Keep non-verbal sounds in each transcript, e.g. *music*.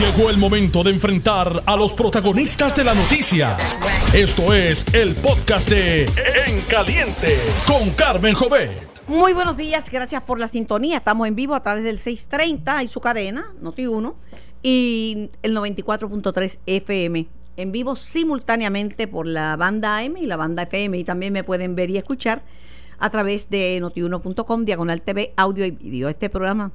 Llegó el momento de enfrentar a los protagonistas de la noticia. Esto es el podcast de En Caliente con Carmen Jovet. Muy buenos días, gracias por la sintonía. Estamos en vivo a través del 630 y su cadena, Noti1, y el 94.3 FM. En vivo simultáneamente por la banda AM y la banda FM. Y también me pueden ver y escuchar a través de notiuno.com, diagonal TV, audio y vídeo. Este programa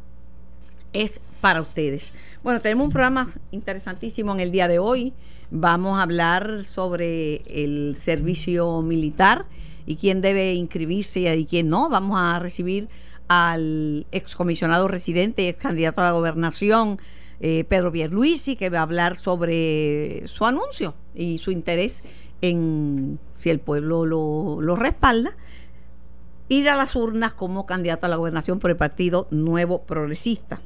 es para ustedes. Bueno, tenemos un programa interesantísimo en el día de hoy. Vamos a hablar sobre el servicio militar y quién debe inscribirse y quién no. Vamos a recibir al excomisionado residente, ex candidato a la gobernación, eh, Pedro Pierluisi, que va a hablar sobre su anuncio y su interés en si el pueblo lo, lo respalda ir a las urnas como candidato a la gobernación por el Partido Nuevo Progresista.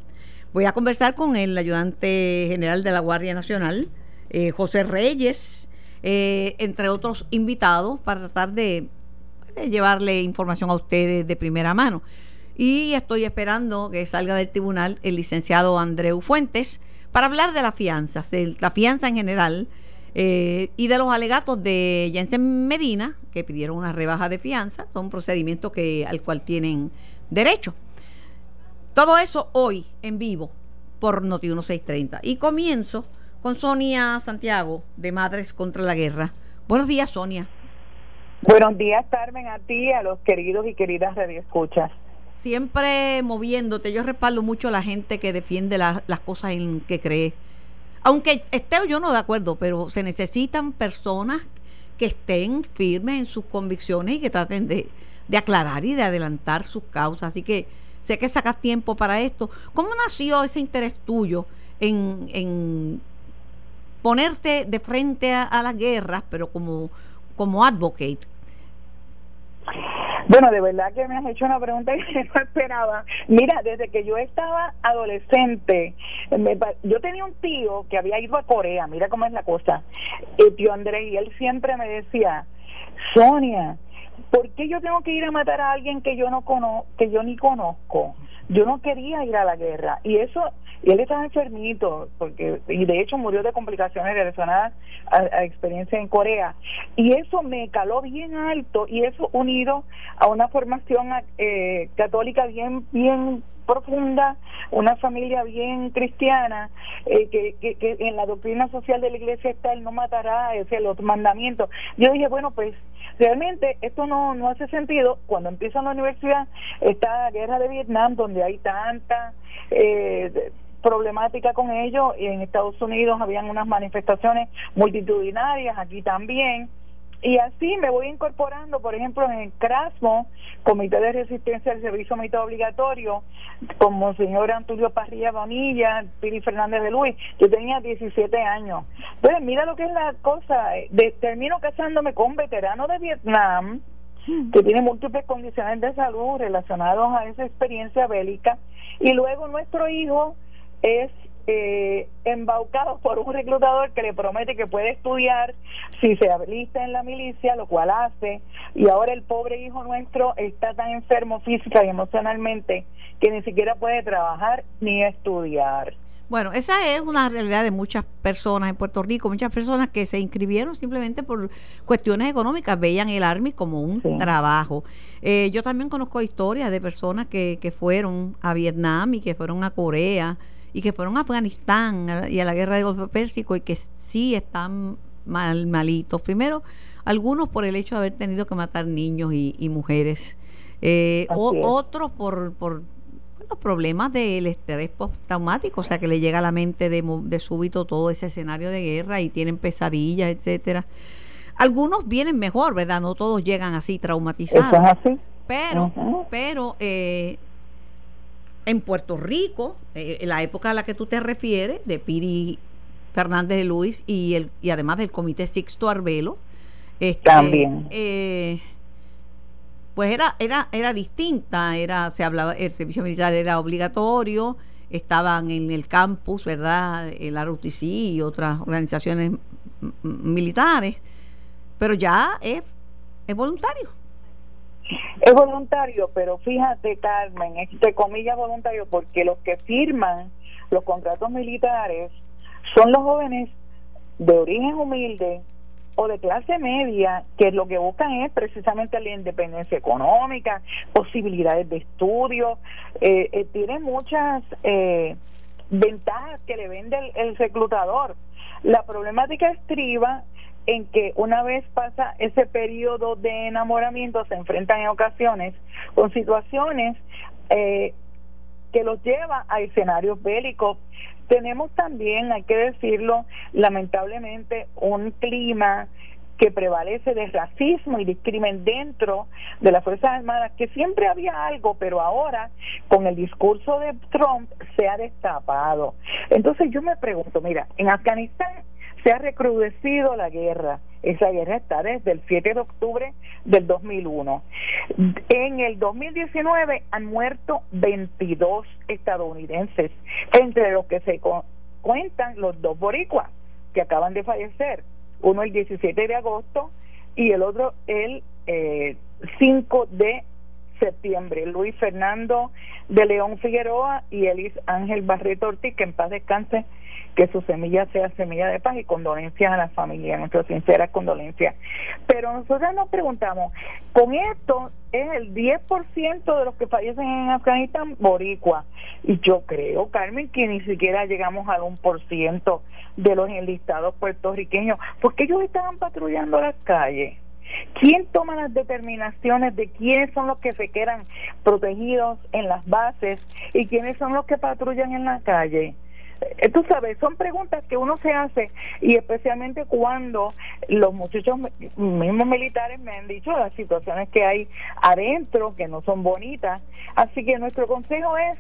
Voy a conversar con el ayudante general de la Guardia Nacional, eh, José Reyes, eh, entre otros invitados, para tratar de, llevarle información a ustedes de primera mano. Y estoy esperando que salga del tribunal el licenciado Andreu Fuentes para hablar de las fianzas, de la fianza en general eh, y de los alegatos de Jensen Medina, que pidieron una rebaja de fianza, son un procedimiento que, al cual tienen derecho. Todo eso hoy en vivo por Noti 1630. Y comienzo con Sonia Santiago de Madres contra la Guerra. Buenos días, Sonia. Buenos días, Carmen, a ti, a los queridos y queridas radioescuchas. Siempre moviéndote, yo respaldo mucho a la gente que defiende las cosas en que cree. Aunque esté yo no de acuerdo, pero se necesitan personas que estén firmes en sus convicciones y que traten de, de aclarar y de adelantar sus causas. Así que sé que sacas tiempo para esto. ¿Cómo nació ese interés tuyo en, en ponerte de frente a, las guerras, pero como, como advocate? Bueno, de verdad que me has hecho una pregunta *laughs* que no esperaba. Mira, desde que yo estaba adolescente, yo tenía un tío que había ido a Corea, mira cómo es la cosa, el tío Andrés, y él siempre me decía, Sonia, ¿por qué yo tengo que ir a matar a alguien que yo no conozco, que yo ni conozco? Yo no quería ir a la guerra y eso y él estaba enfermito porque y de hecho murió de complicaciones relacionadas a, experiencia en Corea y eso me caló bien alto y eso unido a una formación eh, católica bien bien profunda, una familia bien cristiana, eh, que, que, en la doctrina social de la iglesia está el no matará, es el otro mandamiento. Yo dije, bueno, pues realmente esto no, no hace sentido. Cuando empieza la universidad, está la guerra de Vietnam, donde hay tanta eh, problemática con ello, y en Estados Unidos habían unas manifestaciones multitudinarias, aquí también. Y así me voy incorporando, por ejemplo, en el CRASMO, Comité de Resistencia al Servicio Militar Obligatorio, como señor Antonio Parrilla Bonilla, Piri Fernández de Luis. Yo tenía 17 años. Entonces, mira lo que es la cosa. De, termino casándome con un veterano de Vietnam que tiene múltiples condiciones de salud relacionadas a esa experiencia bélica. Y luego nuestro hijo es eh, embaucado por un reclutador que le promete que puede estudiar si se alista en la milicia, lo cual hace, y ahora el pobre hijo nuestro está tan enfermo física y emocionalmente que ni siquiera puede trabajar ni estudiar. Bueno, esa es una realidad de muchas personas en Puerto Rico, muchas personas que se inscribieron simplemente por cuestiones económicas, veían el Army como un trabajo. Eh, yo también conozco historias de personas que, que fueron a Vietnam y que fueron a Corea y que fueron a Afganistán y a la guerra del Golfo Pérsico y que sí están mal, malitos. Primero, algunos por el hecho de haber tenido que matar niños y, mujeres. Eh, otros por, por los problemas del estrés postraumático, o sea que le llega a la mente de, de súbito todo ese escenario de guerra y tienen pesadillas, etcétera. Algunos vienen mejor, ¿verdad? No todos llegan así traumatizados. así. Pero, pero eh, en Puerto Rico, eh, en la época a la que tú te refieres, de Piri Fernández de Luis y, el, y además del Comité Sixto Arbelo, este, también. Eh, pues era, era, era distinta, era, se hablaba, el servicio militar era obligatorio, estaban en el campus, ¿verdad? El ROTC y otras organizaciones militares, pero ya es, es voluntario. Es voluntario, pero fíjate, Carmen, entre comillas voluntario, porque los que firman los contratos militares son los jóvenes de origen humilde o de clase media que lo que buscan es precisamente la independencia económica, posibilidades de estudio, eh, eh, tienen muchas eh, ventajas que le vende el reclutador. La problemática estriba en que una vez pasa ese periodo de enamoramiento se enfrentan en ocasiones con situaciones eh, que los lleva a escenarios bélicos. Tenemos también, hay que decirlo, lamentablemente un clima que prevalece de racismo y discrimen dentro de las Fuerzas Armadas, que siempre había algo, pero ahora con el discurso de Trump se ha destapado. Entonces yo me pregunto, mira, en Afganistán se ha recrudecido la guerra. Esa guerra está desde el 7 de octubre del 2001. En el 2019 han muerto 22 estadounidenses, entre los que se cuentan los dos boricuas que acaban de fallecer, uno el 17 de agosto y el otro el eh, 5 de septiembre. Luis Fernando de León Figueroa y Elis Ángel Barreto Ortiz, que en paz descanse que su semilla sea semilla de paz y condolencias a la familia, nuestras sinceras condolencias. Pero nosotros nos preguntamos, con esto es el 10% de los que fallecen en Afganistán boricua. Y yo creo, Carmen, que ni siquiera llegamos al 1% de los enlistados puertorriqueños, porque ellos estaban patrullando las calles. ¿Quién toma las determinaciones de quiénes son los que se quedan protegidos en las bases y quiénes son los que patrullan en la calle? Eh, tú sabes, son preguntas que uno se hace y especialmente cuando los muchachos mismos militares me han dicho las situaciones que hay adentro que no son bonitas. Así que nuestro consejo es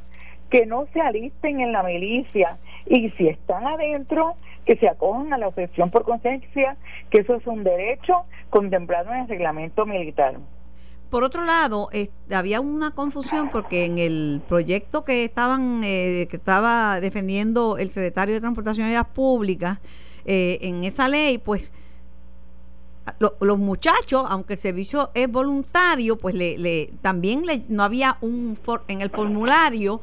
que no se alisten en la milicia y si están adentro, que se acojan a la objeción por conciencia, que eso es un derecho contemplado en el reglamento militar. Por otro lado, había una confusión porque en el proyecto que estaban eh, que estaba defendiendo el secretario de Transportación y las Públicas, eh, en esa ley, pues los muchachos, aunque el servicio es voluntario, pues le, también le, no había un en el formulario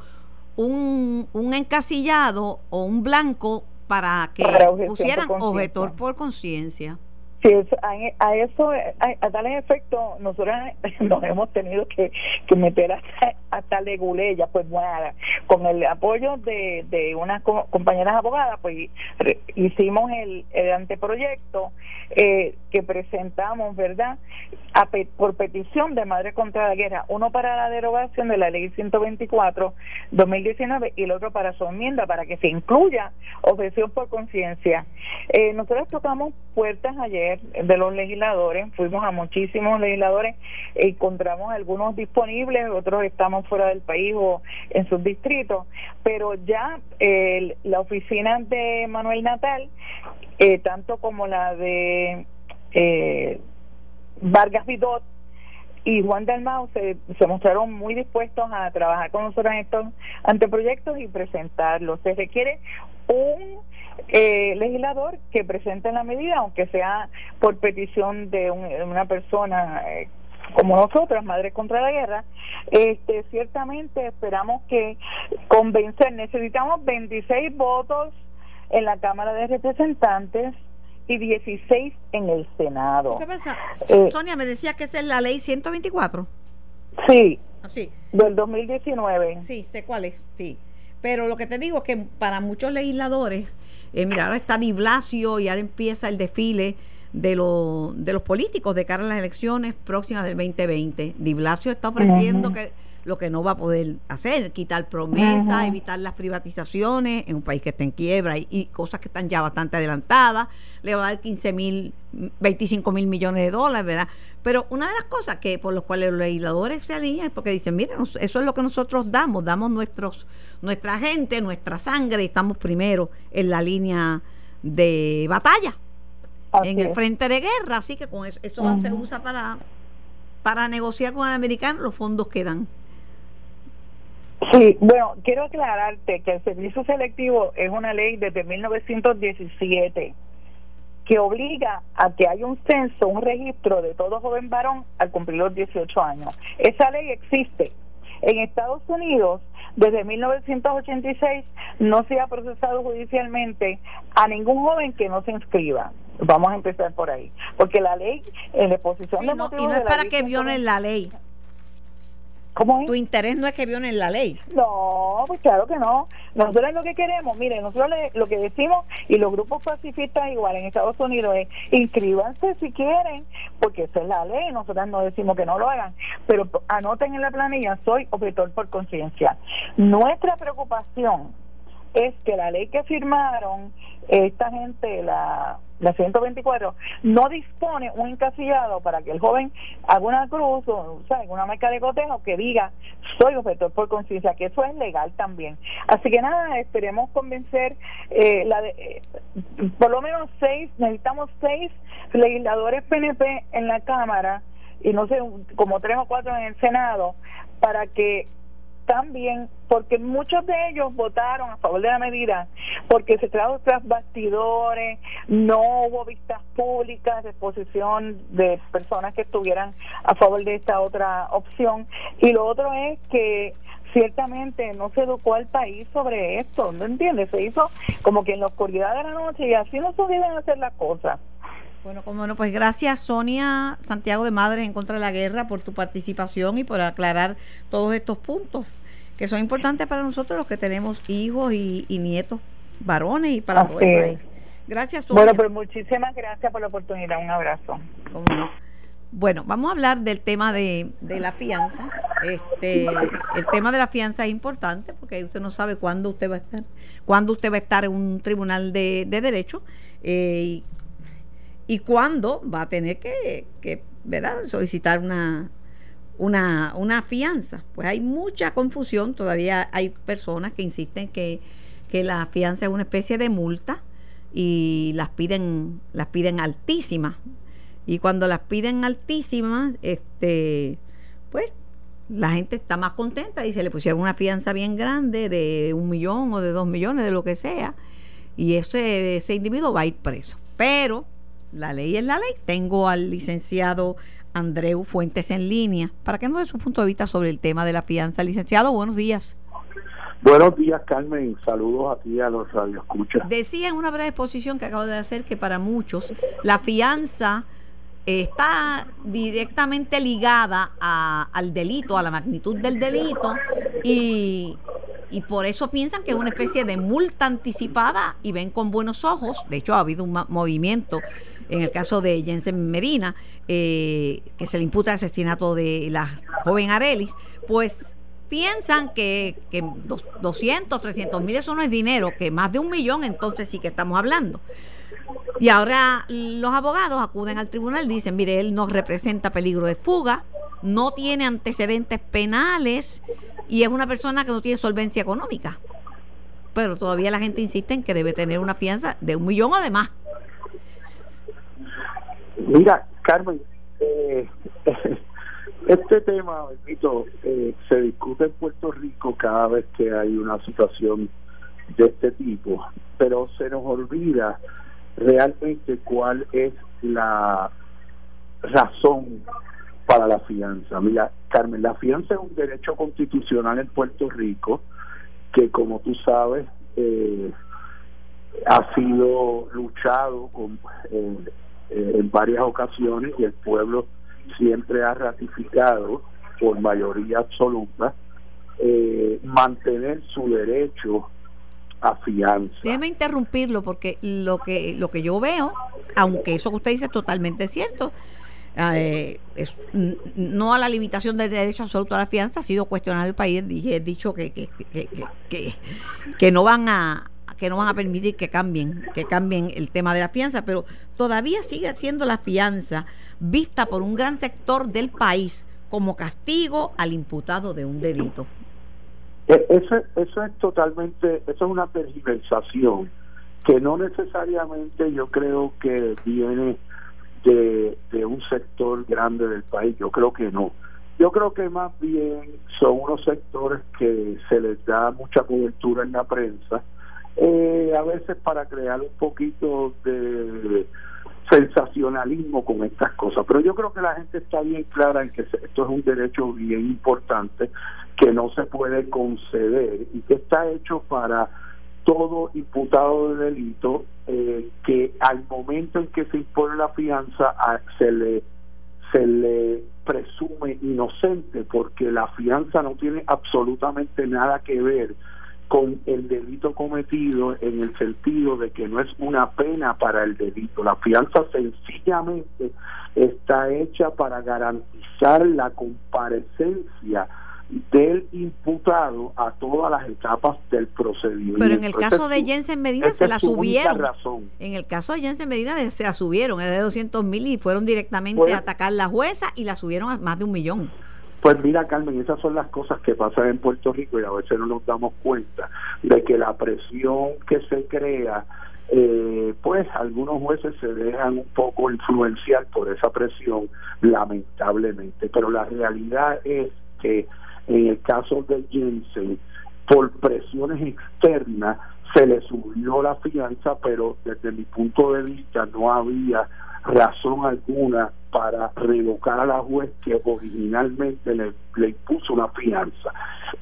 un, un encasillado o un blanco para que pusieran objetor por conciencia. Sí, a, eso, a, tal efecto, nosotros *laughs* nos hemos tenido que, meter hasta, hasta leguleya, pues bueno, con el apoyo de, de unas compañeras abogadas, pues hicimos el, el anteproyecto eh, que presentamos, ¿verdad? por petición de Madre contra la Guerra, uno para la derogación de la ley 124-2019 y el otro para su enmienda, para que se incluya objeción por conciencia. Eh, nosotros tocamos puertas ayer de los legisladores, fuimos a muchísimos legisladores, encontramos algunos disponibles, otros estamos fuera del país o en sus distritos, pero ya la oficina de Manuel Natal, eh, tanto como la de... Eh, Vargas Vidot y Juan Dalmau se, se mostraron muy dispuestos a trabajar con nosotros en estos anteproyectos y presentarlos. Se requiere un eh, legislador que presente la medida, aunque sea por petición de una persona eh, como nosotras, Madres contra la Guerra, este, ciertamente esperamos que convencer, necesitamos 26 votos en la Cámara de Representantes y 16 en el Senado. ¿Qué pasa? Eh, Sonia me decía que esa es la ley 124. Sí. Ah, del 2019. Sí, sé cuál es, sí. Pero lo que te digo es que para muchos legisladores, eh, mira, ahora está Di Blasio y ahora empieza el desfile de, lo, de los políticos de cara a las elecciones próximas del 2020. Di Blasio está ofreciendo que lo que no va a poder hacer, quitar promesas, evitar las privatizaciones en un país que está en quiebra y, cosas que están ya bastante adelantadas, le va a dar 15 mil, 25 mil millones de dólares, ¿verdad? Pero una de las cosas que por las cuales los legisladores se alinean es porque dicen, miren, eso es lo que nosotros damos, damos nuestros, nuestra gente, nuestra sangre, y estamos primero en la línea de batalla, en el frente de guerra, así que con eso, eso se usa para, para negociar con el americano los fondos que dan. Sí, bueno, quiero aclararte que el servicio selectivo es una ley desde 1917 que obliga a que haya un censo, un registro de todo joven varón al cumplir los 18 años. Esa ley existe. En Estados Unidos desde 1986 no se ha procesado judicialmente a ningún joven que no se inscriba. Vamos a empezar por ahí, porque la ley en la exposición de no, y no es para que violen la ley. ¿Cómo es? Tu interés no es que violen la ley. No, pues claro que no. Nosotros lo que queremos, miren, nosotros lo que decimos y los grupos pacifistas igual en Estados Unidos es inscríbanse si quieren, porque esa es la ley, nosotros no decimos que no lo hagan, pero anoten en la planilla, soy objetor por conciencia. Nuestra preocupación es que la ley que firmaron esta gente, la, la 124, no dispone un encasillado para que el joven haga una cruz o sea, una marca de cotejo que diga soy objetor por conciencia, que eso es legal también. Así que nada, esperemos convencer eh, la de, eh, por lo menos seis, necesitamos seis legisladores PNP en la Cámara y no sé, como tres o cuatro en el Senado para que también porque muchos de ellos votaron a favor de la medida porque se trajo tras bastidores, no hubo vistas públicas de exposición de personas que estuvieran a favor de esta otra opción y lo otro es que ciertamente no se educó al país sobre esto, ¿no entiendes? Se hizo como que en la oscuridad de la noche y así no se deben hacer las cosas. Bueno, como no, pues gracias Sonia Santiago de Madre en contra de la guerra por tu participación y por aclarar todos estos puntos que son importantes para nosotros los que tenemos hijos y, nietos varones y para todo el país. Gracias Sonia. Bueno, pues muchísimas gracias por la oportunidad. Un abrazo. Bueno, vamos a hablar del tema de, de, la fianza. Este, el tema de la fianza es importante porque usted no sabe cuándo usted va a estar, cuándo usted va a estar en un tribunal de, de derecho eh, y cuándo va a tener que, que ¿verdad? solicitar una, una, una fianza. Pues hay mucha confusión, todavía hay personas que insisten que, que la fianza es una especie de multa y las piden, las piden altísimas. Y cuando las piden altísimas, este, pues la gente está más contenta y se le pusieron una fianza bien grande de un millón o de dos millones, de lo que sea, y ese, ese individuo va a ir preso. Pero la ley es la ley. Tengo al licenciado Andreu Fuentes en línea para que nos dé su punto de vista sobre el tema de la fianza. Licenciado, buenos días. Buenos días, Carmen. Saludos a ti a los radioescuchas. Decía en una breve exposición que acabo de hacer que para muchos la fianza está directamente ligada al delito, a la magnitud del delito y, y por eso piensan que es una especie de multa anticipada y ven con buenos ojos. De hecho, ha habido un movimiento en el caso de Jensen Medina, eh, que se le imputa el asesinato de la joven Arelis, pues piensan que, que 200, 300 mil eso no es dinero, que más de un millón entonces sí que estamos hablando. Y ahora los abogados acuden al tribunal dicen, mire, él no representa peligro de fuga, no tiene antecedentes penales y es una persona que no tiene solvencia económica. Pero todavía la gente insiste en que debe tener una fianza de un millón o de más. Mira, Carmen, eh, *laughs* este tema, repito, eh, se discute en Puerto Rico cada vez que hay una situación de este tipo, pero se nos olvida realmente cuál es la razón para la fianza. Mira, Carmen, la fianza es un derecho constitucional en Puerto Rico que, como tú sabes, eh, ha sido luchado con eh, eh, en varias ocasiones y el pueblo siempre ha ratificado por mayoría absoluta eh, mantener su derecho a fianza. Déjeme interrumpirlo porque lo que lo que yo veo, aunque eso que usted dice es totalmente cierto, eh, es, no a la limitación del derecho absoluto a la fianza, ha sido cuestionado el país he dicho que, que, que, que, que no van a, que no van a permitir que cambien, que cambien el tema de la fianza, pero todavía sigue siendo la fianza vista por un gran sector del país como castigo al imputado de un delito. E, eso, eso es totalmente, eso es una tergiversación que no necesariamente yo creo que viene de, de un sector grande del país, yo creo que no. Yo creo que más bien son unos sectores que se les da mucha cobertura en la prensa, eh, a veces para crear un poquito de sensacionalismo con estas cosas. Pero yo creo que la gente está bien clara en que esto es un derecho bien importante que no se puede conceder y que está hecho para todo imputado de delito eh, que al momento en que se impone la fianza se le se le presume inocente porque la fianza no tiene absolutamente nada que ver con el delito cometido en el sentido de que no es una pena para el delito. La fianza sencillamente está hecha para garantizar la comparecencia del imputado a todas las etapas del procedimiento. Pero en el caso de Jensen Medina se la subieron. En el caso de Jensen Medina se la subieron, es de 200 mil y fueron directamente pues a atacar la jueza y la subieron a más de un millón. Pues mira, Carmen, esas son las cosas que pasan en Puerto Rico y a veces no nos damos cuenta de que la presión que se crea, eh, pues algunos jueces se dejan un poco influenciar por esa presión, lamentablemente. Pero la realidad es que en el caso de Jensen, por presiones externas, se le subió la fianza, pero desde mi punto de vista no había razón alguna para revocar a la juez que originalmente le, impuso una fianza.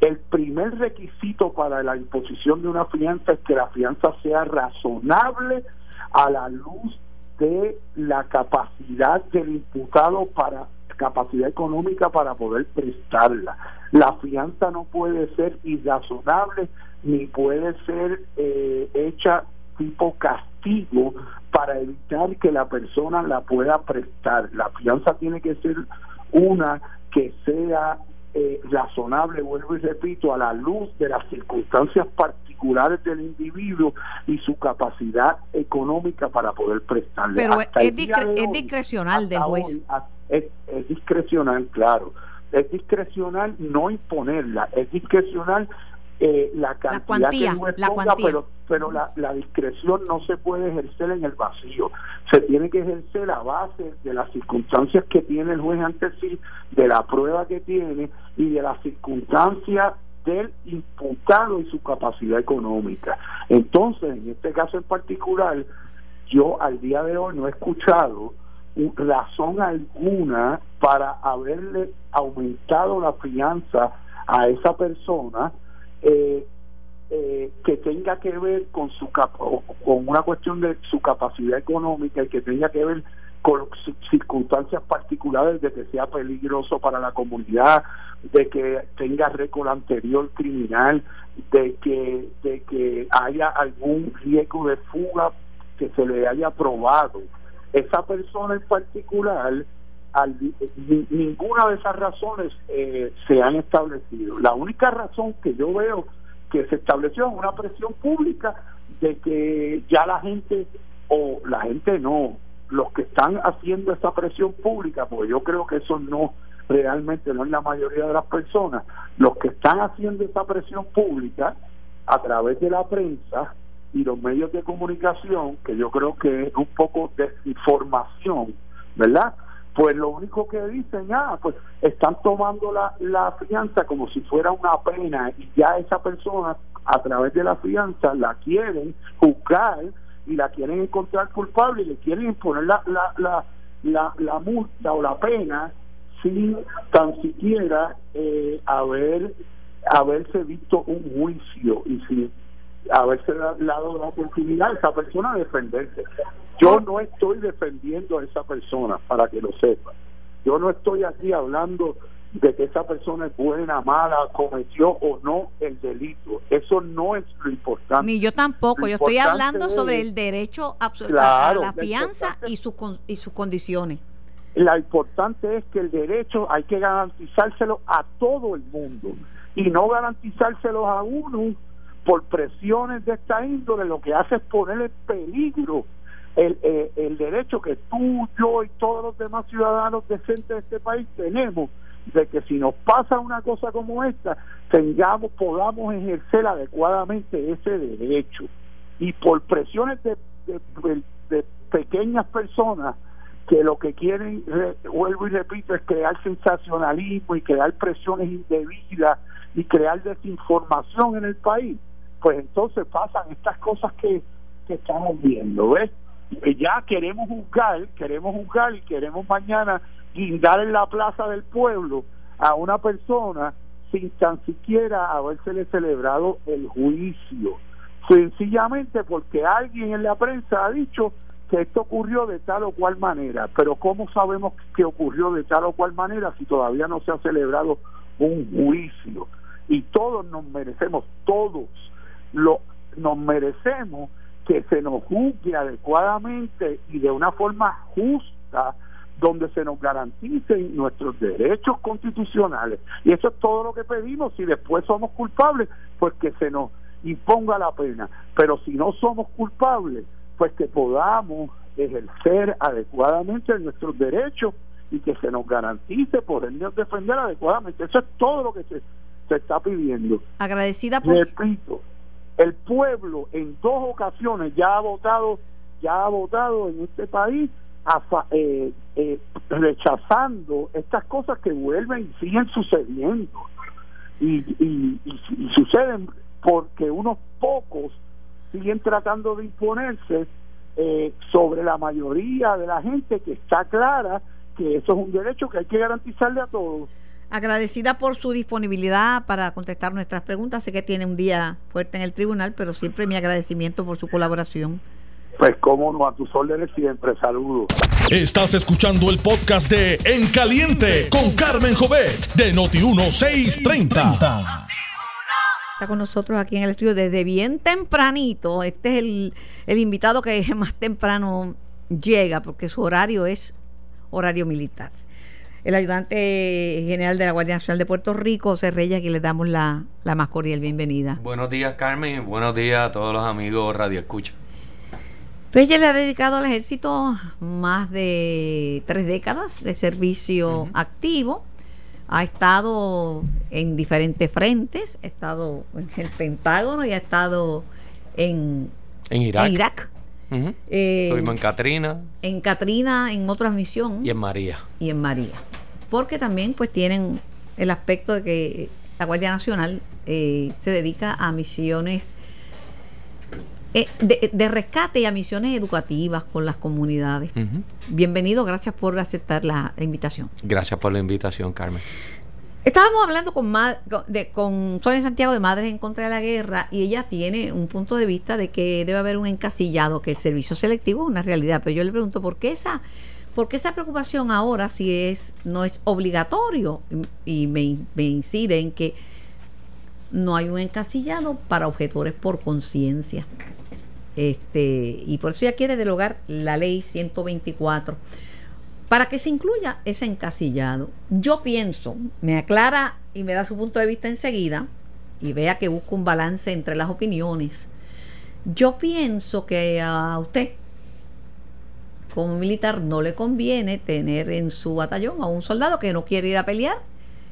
El primer requisito para la imposición de una fianza es que la fianza sea razonable a la luz de la capacidad del imputado para capacidad económica para poder prestarla. La fianza no puede ser irrazonable ni puede ser eh, hecha tipo castigo para evitar que la persona la pueda prestar. La fianza tiene que ser una que sea eh, razonable, vuelvo y repito, a la luz de las circunstancias particulares del individuo y su capacidad económica para poder prestarle. Pero es, discrecional del juez. es, es discrecional, claro. Es discrecional no imponerla, es discrecional eh, la cantidad que pero, pero la, la, discreción no se puede ejercer en el vacío. Se tiene que ejercer a base de las circunstancias que tiene el juez ante sí, de la prueba que tiene y de las circunstancias del imputado y su capacidad económica. Entonces, en este caso en particular, yo al día de hoy no he escuchado razón alguna para haberle aumentado la fianza a esa persona eh, eh, que tenga que ver con su con una cuestión de su capacidad económica y que tenga que ver con circunstancias particulares de que sea peligroso para la comunidad, de que tenga récord anterior criminal, de que de que haya algún riesgo de fuga que se le haya probado. Esa persona en particular ninguna de esas razones eh, se han establecido. La única razón que yo veo que se estableció es una presión pública de que ya la gente, o la gente no, los que están haciendo esa presión pública, porque yo creo que eso no realmente no es la mayoría de las personas, los que están haciendo esa presión pública a través de la prensa y los medios de comunicación, que yo creo que es un poco de información, ¿verdad? Pues lo único que dicen, ah, pues están tomando la, la fianza como si fuera una pena y ya esa persona a través de la fianza la quieren juzgar y la quieren encontrar culpable y le quieren imponer la, la, la, la, multa o la pena sin tan siquiera eh, haber haberse visto un juicio y sin haberse dado la oportunidad a esa persona de defenderse. Yo no estoy defendiendo a esa persona, para que lo sepa. Yo no estoy aquí hablando de que esa persona es buena, mala, cometió o no el delito. Eso no es lo importante. Ni yo tampoco. yo estoy hablando sobre el derecho a la fianza y, su, y sus condiciones. Lo importante es que el derecho hay que garantizárselo a todo el mundo y no garantizárselo a uno por presiones de esta índole. Lo que hace es poner en peligro el, eh, el derecho que tú, yo y todos los demás ciudadanos decentes de este país tenemos de que si nos pasa una cosa como esta, tengamos, podamos ejercer adecuadamente ese derecho. Y por presiones de, de, pequeñas personas que lo que quieren, vuelvo y repito, es crear sensacionalismo y crear presiones indebidas y crear desinformación en el país, pues entonces pasan estas cosas que, que estamos viendo, ¿ves? Eh, ya queremos juzgar, queremos juzgar y queremos mañana guindar en la plaza del pueblo a una persona sin tan siquiera habérsele celebrado el juicio, sencillamente porque alguien en la prensa ha dicho que esto ocurrió de tal o cual manera, pero ¿cómo sabemos que ocurrió de tal o cual manera si todavía no se ha celebrado un juicio? Y todos nos merecemos, todos lo, nos merecemos que se nos juzgue adecuadamente y de una forma justa donde se nos garanticen nuestros derechos constitucionales. Y eso es todo lo que pedimos. Si después somos culpables, pues que se nos imponga la pena. Pero si no somos culpables, pues que podamos ejercer adecuadamente nuestros derechos y que se nos garantice podernos defender adecuadamente. Eso es todo lo que se, se está pidiendo. Agradecida por... Repito, el pueblo en dos ocasiones ya ha votado, ya ha votado en este país eh, eh, rechazando estas cosas que vuelven y siguen sucediendo. Y, y, y, suceden porque unos pocos siguen tratando de imponerse eh, sobre la mayoría de la gente que está clara que eso es un derecho que hay que garantizarle a todos. Agradecida por su disponibilidad para contestar nuestras preguntas. Sé que tiene un día fuerte en el tribunal, pero siempre mi agradecimiento por su colaboración. Pues cómo no, a tus órdenes siempre, saludos. Estás escuchando el podcast de En Caliente con Carmen Jovet de Noti1630. Está con nosotros aquí en el estudio desde bien tempranito. Este es el, el invitado que más temprano llega porque su horario es horario militar el ayudante general de la Guardia Nacional de Puerto Rico, José Reyes, aquí le damos la, la más cordial bienvenida. Buenos días, Carmen. Buenos días a todos los amigos Radio Escucha. Reyes le ha dedicado al ejército más de tres décadas de servicio activo. Ha estado en diferentes frentes, ha estado en el Pentágono y ha estado en, en Irak. En Irak. Eh, en Katrina. En Katrina, en otra misión. Y en María. Y en María porque también pues tienen el aspecto de que la Guardia Nacional eh, se dedica a misiones eh, de, rescate y a misiones educativas con las comunidades. Bienvenido, gracias por aceptar la invitación. Gracias por la invitación, Carmen. Estábamos hablando con, de, con Sonia Santiago de Madres en contra de la guerra y ella tiene un punto de vista de que debe haber un encasillado, que el servicio selectivo es una realidad, pero yo le pregunto, ¿por qué esa porque esa preocupación ahora si es no es obligatorio y me, incide en que no hay un encasillado para objetores por conciencia. Este, y por eso ya quiere derogar la ley 124 para que se incluya ese encasillado. Yo pienso, me aclara y me da su punto de vista enseguida y vea que busco un balance entre las opiniones. Yo pienso que a usted como militar no le conviene tener en su batallón a un soldado que no quiere ir a pelear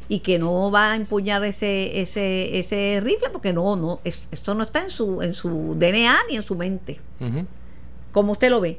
y que no va a empuñar ese ese ese rifle porque no no esto no está en su en su DNA ni en su mente. Como usted lo ve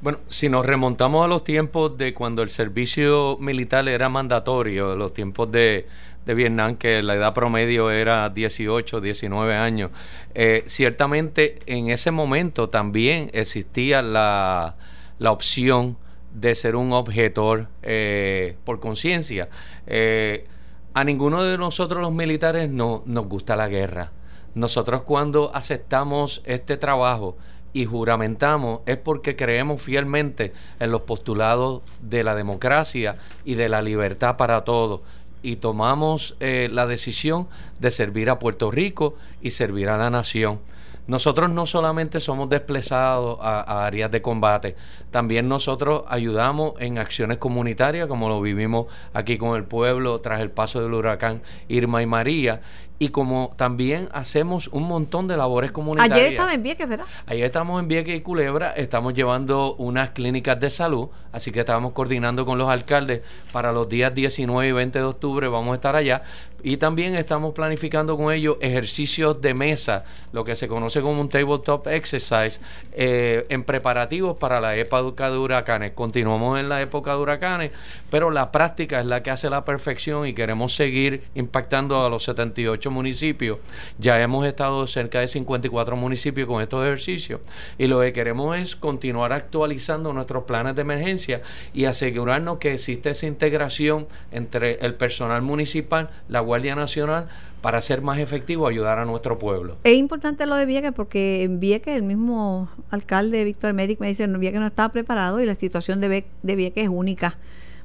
bueno, si nos remontamos a los tiempos de cuando el servicio militar era mandatorio, los tiempos de, de Vietnam, que la edad promedio era 18, 19 años, eh, ciertamente en ese momento también existía la, la opción de ser un objetor eh, por conciencia. Eh, a ninguno de nosotros los militares no, nos gusta la guerra. Nosotros cuando aceptamos este trabajo y juramentamos es porque creemos fielmente en los postulados de la democracia y de la libertad para todos y tomamos eh, la decisión de servir a Puerto Rico y servir a la nación. Nosotros no solamente somos desplazados a, áreas de combate, también nosotros ayudamos en acciones comunitarias, como lo vivimos aquí con el pueblo tras el paso del huracán Irma y María, y como también hacemos un montón de labores comunitarias. Ayer estamos en Vieques, ¿verdad? Ayer estamos en Vieques y Culebra, estamos llevando unas clínicas de salud, así que estamos coordinando con los alcaldes para los días 19 y 20 de octubre, vamos a estar allá, y también estamos planificando con ellos ejercicios de mesa, lo que se conoce como un tabletop exercise, eh, en preparativos para la época de huracanes. Continuamos en la época de huracanes, pero la práctica es la que hace la perfección y queremos seguir impactando a los 78 18 municipios. Ya hemos estado cerca de 54 municipios con estos ejercicios y lo que queremos es continuar actualizando nuestros planes de emergencia y asegurarnos que existe esa integración entre el personal municipal, la Guardia Nacional, para ser más efectivo ayudar a nuestro pueblo. Es importante lo de Vieques porque en Vieques el mismo alcalde Víctor Médic me dice que Vieques no estaba preparado y la situación de, Vieques es única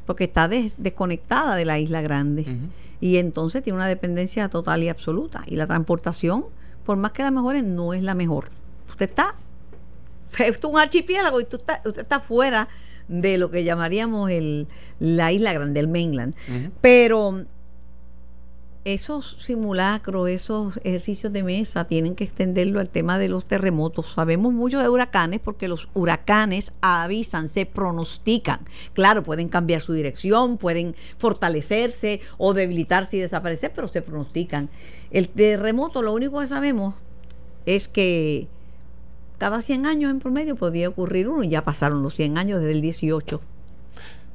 porque está desconectada de la isla grande y entonces tiene una dependencia total y absoluta y la transportación por más que la mejore no es la mejor. Usted está *laughs* es un archipiélago y tú está, usted está fuera de lo que llamaríamos el, la isla grande, el mainland. Pero esos simulacros, esos ejercicios de mesa, tienen que extenderlo al tema de los terremotos. Sabemos mucho de huracanes porque los huracanes avisan, se pronostican. Claro, pueden cambiar su dirección, pueden fortalecerse o debilitarse y desaparecer, pero se pronostican. El terremoto, lo único que sabemos es que cada 100 años en promedio podía ocurrir uno, y ya pasaron los 100 años desde el 18.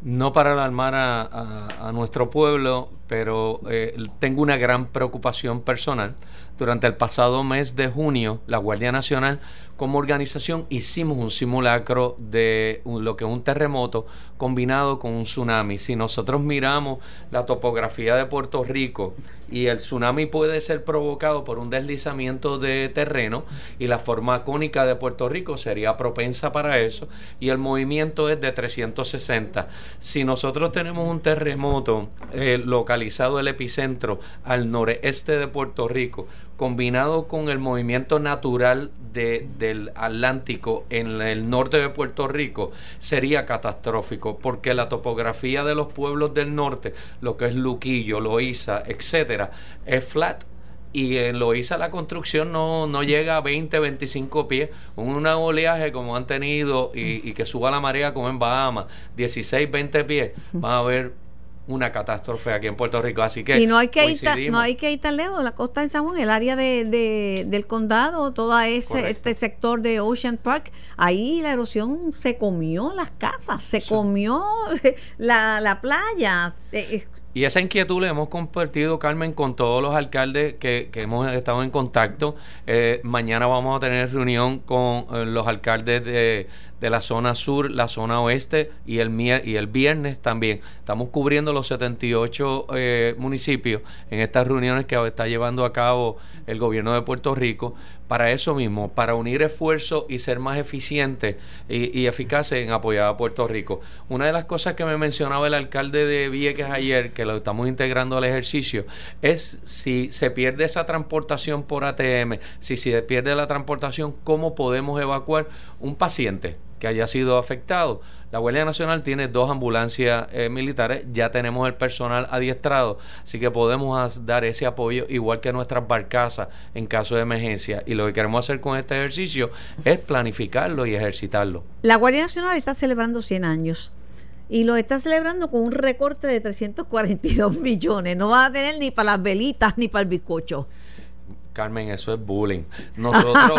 No para alarmar a, nuestro pueblo, pero eh, tengo una gran preocupación personal. Durante el pasado mes de junio, la Guardia Nacional como organización hicimos un simulacro de lo que es un terremoto combinado con un tsunami. Si nosotros miramos la topografía de Puerto Rico y el tsunami puede ser provocado por un deslizamiento de terreno y la forma cónica de Puerto Rico sería propensa para eso y el movimiento es de 360. Si nosotros tenemos un terremoto eh, localizado el epicentro al noreste de Puerto Rico, combinado con el movimiento natural de, del Atlántico en el norte de Puerto Rico, sería catastrófico, porque la topografía de los pueblos del norte, lo que es Luquillo, Loíza, etcétera, es flat y en Loíza la construcción no, no llega a 20, 25 pies. Un oleaje como han tenido y, y, que suba la marea como en Bahamas, 16, 20 pies, van a ver una catástrofe aquí en Puerto Rico. Así que y no hay que ir no hay que ir tan lejos. La costa de San Juan, el área de, del condado, todo ese este sector de Ocean Park, ahí la erosión se comió las casas, se comió *laughs* la, la playa. Eh, y esa inquietud la hemos compartido, Carmen, con todos los alcaldes que, hemos estado en contacto. Eh, mañana vamos a tener reunión con eh, los alcaldes de, de, la zona sur, la zona oeste y el, y el viernes también. Estamos cubriendo los 78 eh, municipios en estas reuniones que está llevando a cabo el gobierno de Puerto Rico para eso mismo, para unir esfuerzos y ser más eficientes y, eficaces en apoyar a Puerto Rico. Una de las cosas que me mencionaba el alcalde de Vieques ayer, que lo estamos integrando al ejercicio, es si se pierde esa transportación por ATM, si se pierde la transportación, ¿cómo podemos evacuar un paciente que haya sido afectado? La Guardia Nacional tiene dos ambulancias eh, militares, ya tenemos el personal adiestrado, así que podemos dar ese apoyo igual que nuestras barcazas en caso de emergencia. Y lo que queremos hacer con este ejercicio es planificarlo y ejercitarlo. La Guardia Nacional está celebrando 100 años y lo está celebrando con un recorte de 342 millones. No va a tener ni para las velitas ni para el bizcocho. Carmen, eso es bullying. *laughs* Nosotros.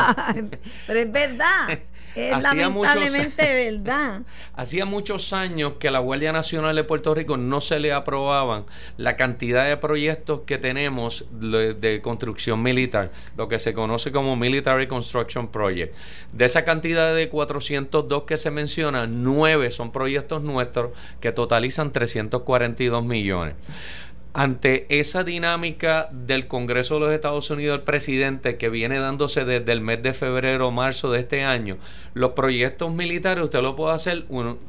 Pero es verdad. *laughs* Es lamentablemente *laughs* verdad. Hacía muchos años que a la Guardia Nacional de Puerto Rico no se le aprobaban la cantidad de proyectos que tenemos de, construcción militar, lo que se conoce como Military Construction Project. De esa cantidad de 402 que se menciona, 9 son proyectos nuestros que totalizan 342 millones ante esa dinámica del Congreso de los Estados Unidos, el presidente que viene dándose desde el mes de febrero o marzo de este año, los proyectos militares usted lo puede hacer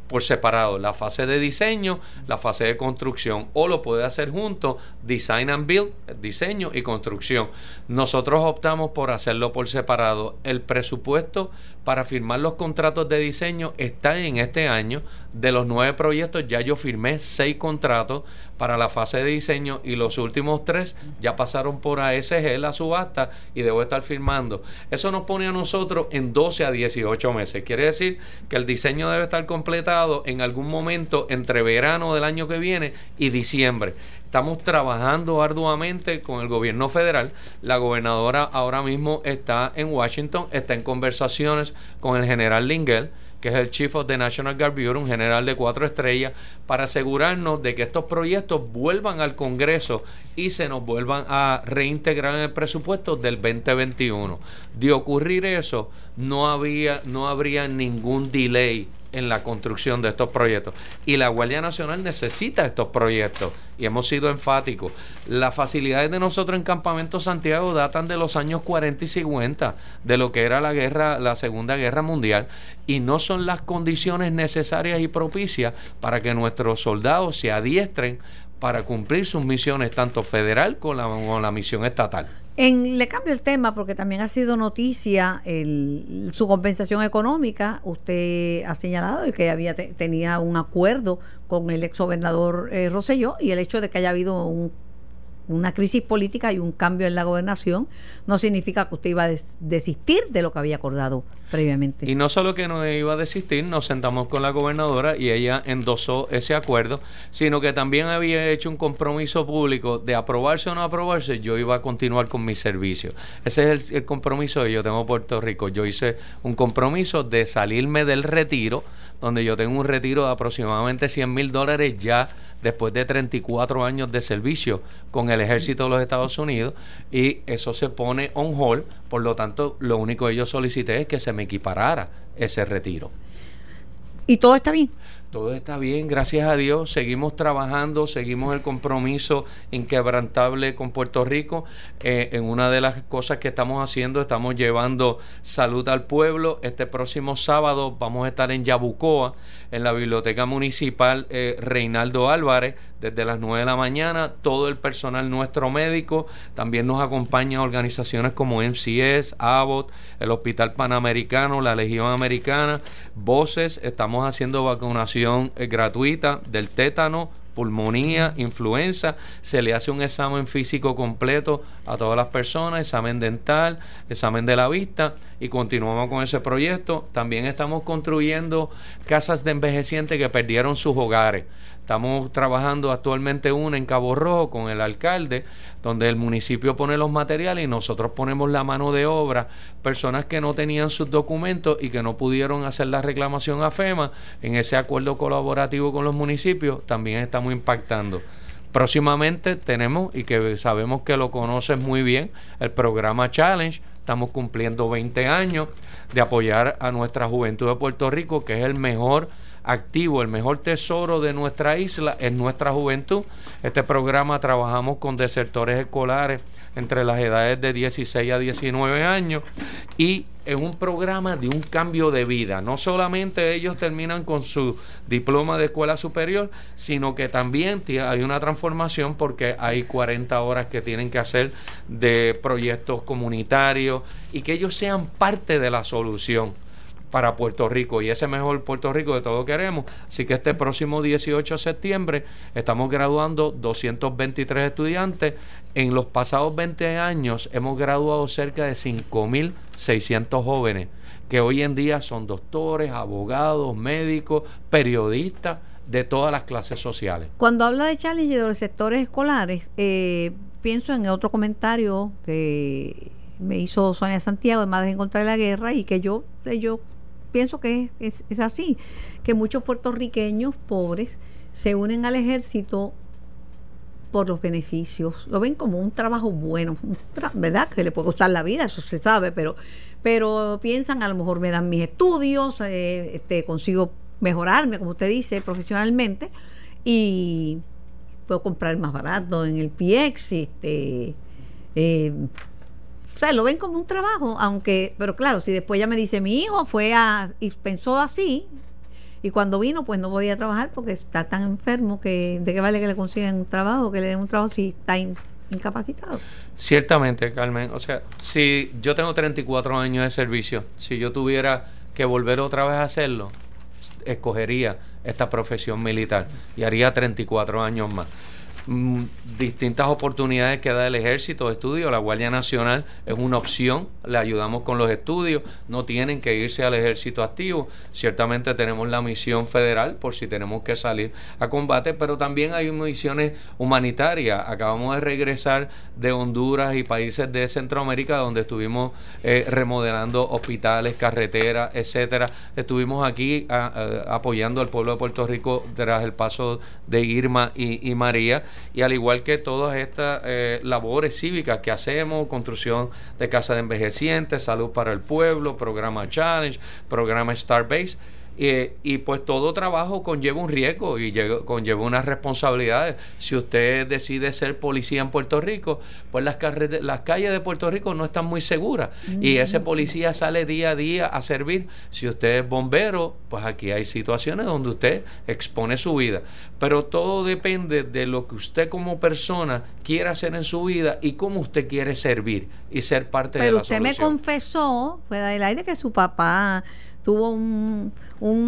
por separado, la fase de diseño, la fase de construcción, o lo puede hacer junto, design and build, diseño y construcción. Nosotros optamos por hacerlo por separado. El presupuesto para firmar los contratos de diseño está en este año. De los nueve proyectos ya yo firmé seis contratos para la fase de diseño y los últimos tres ya pasaron por ASG, la subasta, y debo estar firmando. Eso nos pone a nosotros en 12 a 18 meses. Quiere decir que el diseño debe estar completado en algún momento entre verano del año que viene y diciembre. Estamos trabajando arduamente con el gobierno federal. La gobernadora ahora mismo está en Washington, está en conversaciones con el general Lingel que es el Chief of the National Guard Bureau, un general de cuatro estrellas, para asegurarnos de que estos proyectos vuelvan al Congreso y se nos vuelvan a reintegrar en el presupuesto del 2021. De ocurrir eso, no, había, no habría ningún delay en la construcción de estos proyectos. Y la Guardia Nacional necesita estos proyectos y hemos sido enfáticos. Las facilidades de nosotros en Campamento Santiago datan de los años 40 y 50, de lo que era la guerra, la Segunda Guerra Mundial, y no son las condiciones necesarias y propicias para que nuestros soldados se adiestren para cumplir sus misiones, tanto federal como la, la misión estatal. En, le cambio el tema porque también ha sido noticia el, su compensación económica. Usted ha señalado que había tenía un acuerdo con el ex gobernador eh, Rosselló y el hecho de que haya habido un una crisis política y un cambio en la gobernación, no significa que usted iba a desistir de lo que había acordado previamente. Y no solo que no iba a desistir, nos sentamos con la gobernadora y ella endosó ese acuerdo, sino que también había hecho un compromiso público de aprobarse o no aprobarse, yo iba a continuar con mi servicio. Ese es el, compromiso que yo tengo en Puerto Rico. Yo hice un compromiso de salirme del retiro, donde yo tengo un retiro de aproximadamente 100 mil dólares ya después de 34 años de servicio con el ejército de los Estados Unidos y eso se pone on hold, por lo tanto lo único que yo solicité es que se me equiparara ese retiro. ¿Y todo está bien? Todo está bien, gracias a Dios. Seguimos trabajando, seguimos el compromiso inquebrantable con Puerto Rico. Eh, en una de las cosas que estamos haciendo, estamos llevando salud al pueblo. Este próximo sábado vamos a estar en Yabucoa, en la Biblioteca Municipal eh, Reinaldo Álvarez, desde las 9 de la mañana. Todo el personal nuestro médico. También nos acompañan organizaciones como MCS, Abbott, el Hospital Panamericano, la Legión Americana, Voces. Estamos haciendo vacunación gratuita del tétano, pulmonía, influenza, se le hace un examen físico completo a todas las personas, examen dental, examen de la vista y continuamos con ese proyecto. También estamos construyendo casas de envejecientes que perdieron sus hogares. Estamos trabajando actualmente una en Cabo Rojo con el alcalde, donde el municipio pone los materiales y nosotros ponemos la mano de obra. Personas que no tenían sus documentos y que no pudieron hacer la reclamación a FEMA, en ese acuerdo colaborativo con los municipios, también estamos impactando. Próximamente tenemos, y que sabemos que lo conoces muy bien, el programa Challenge. Estamos cumpliendo 20 años de apoyar a nuestra juventud de Puerto Rico, que es el mejor activo, el mejor tesoro de nuestra isla es nuestra juventud. Este programa trabajamos con desertores escolares entre las edades de 16 a 19 años y es un programa de un cambio de vida. No solamente ellos terminan con su diploma de escuela superior, sino que también hay una transformación porque hay 40 horas que tienen que hacer de proyectos comunitarios y que ellos sean parte de la solución para Puerto Rico y ese mejor Puerto Rico de todo queremos. Así que este próximo 18 de septiembre estamos graduando 223 estudiantes. En los pasados 20 años hemos graduado cerca de 5.600 jóvenes que hoy en día son doctores, abogados, médicos, periodistas de todas las clases sociales. Cuando habla de challenge de los sectores escolares, eh, pienso en otro comentario que me hizo Sonia Santiago contra de la Guerra y que yo, yo pienso que es, es, así, que muchos puertorriqueños pobres se unen al ejército por los beneficios, lo ven como un trabajo bueno, ¿verdad? Que le puede costar la vida, eso se sabe, pero, pero piensan, a lo mejor me dan mis estudios, eh, este, consigo mejorarme, como usted dice, profesionalmente, y puedo comprar más barato en el PX, este, eh, o sea, lo ven como un trabajo, aunque, pero claro, si después ya me dice, mi hijo fue a, y pensó así, y cuando vino, pues no podía trabajar porque está tan enfermo que de qué vale que le consigan un trabajo, que le den un trabajo si está incapacitado. Ciertamente, Carmen. O sea, si yo tengo 34 años de servicio, si yo tuviera que volver otra vez a hacerlo, escogería esta profesión militar y haría 34 años más. Mm, distintas oportunidades que da el ejército de estudio. La Guardia Nacional es una opción, le ayudamos con los estudios, no tienen que irse al ejército activo. Ciertamente tenemos la misión federal por si tenemos que salir a combate, pero también hay misiones humanitarias. Acabamos de regresar de Honduras y países de Centroamérica donde estuvimos eh, remodelando hospitales, carreteras, etcétera. Estuvimos aquí apoyando al pueblo de Puerto Rico tras el paso de Irma y, María y al igual que todas estas eh, labores cívicas que hacemos, construcción de casa de envejecientes, salud para el pueblo, programa Challenge, programa Starbase y pues todo trabajo conlleva un riesgo y conlleva unas responsabilidades. Si usted decide ser policía en Puerto Rico, pues las, las calles de Puerto Rico no están muy seguras y ese policía sale día a día a servir. Si usted es bombero, pues aquí hay situaciones donde usted expone su vida. Pero todo depende de lo que usted como persona quiera hacer en su vida y cómo usted quiere servir y ser parte de la solución. Pero usted me confesó fuera del aire que su papá tuvo un,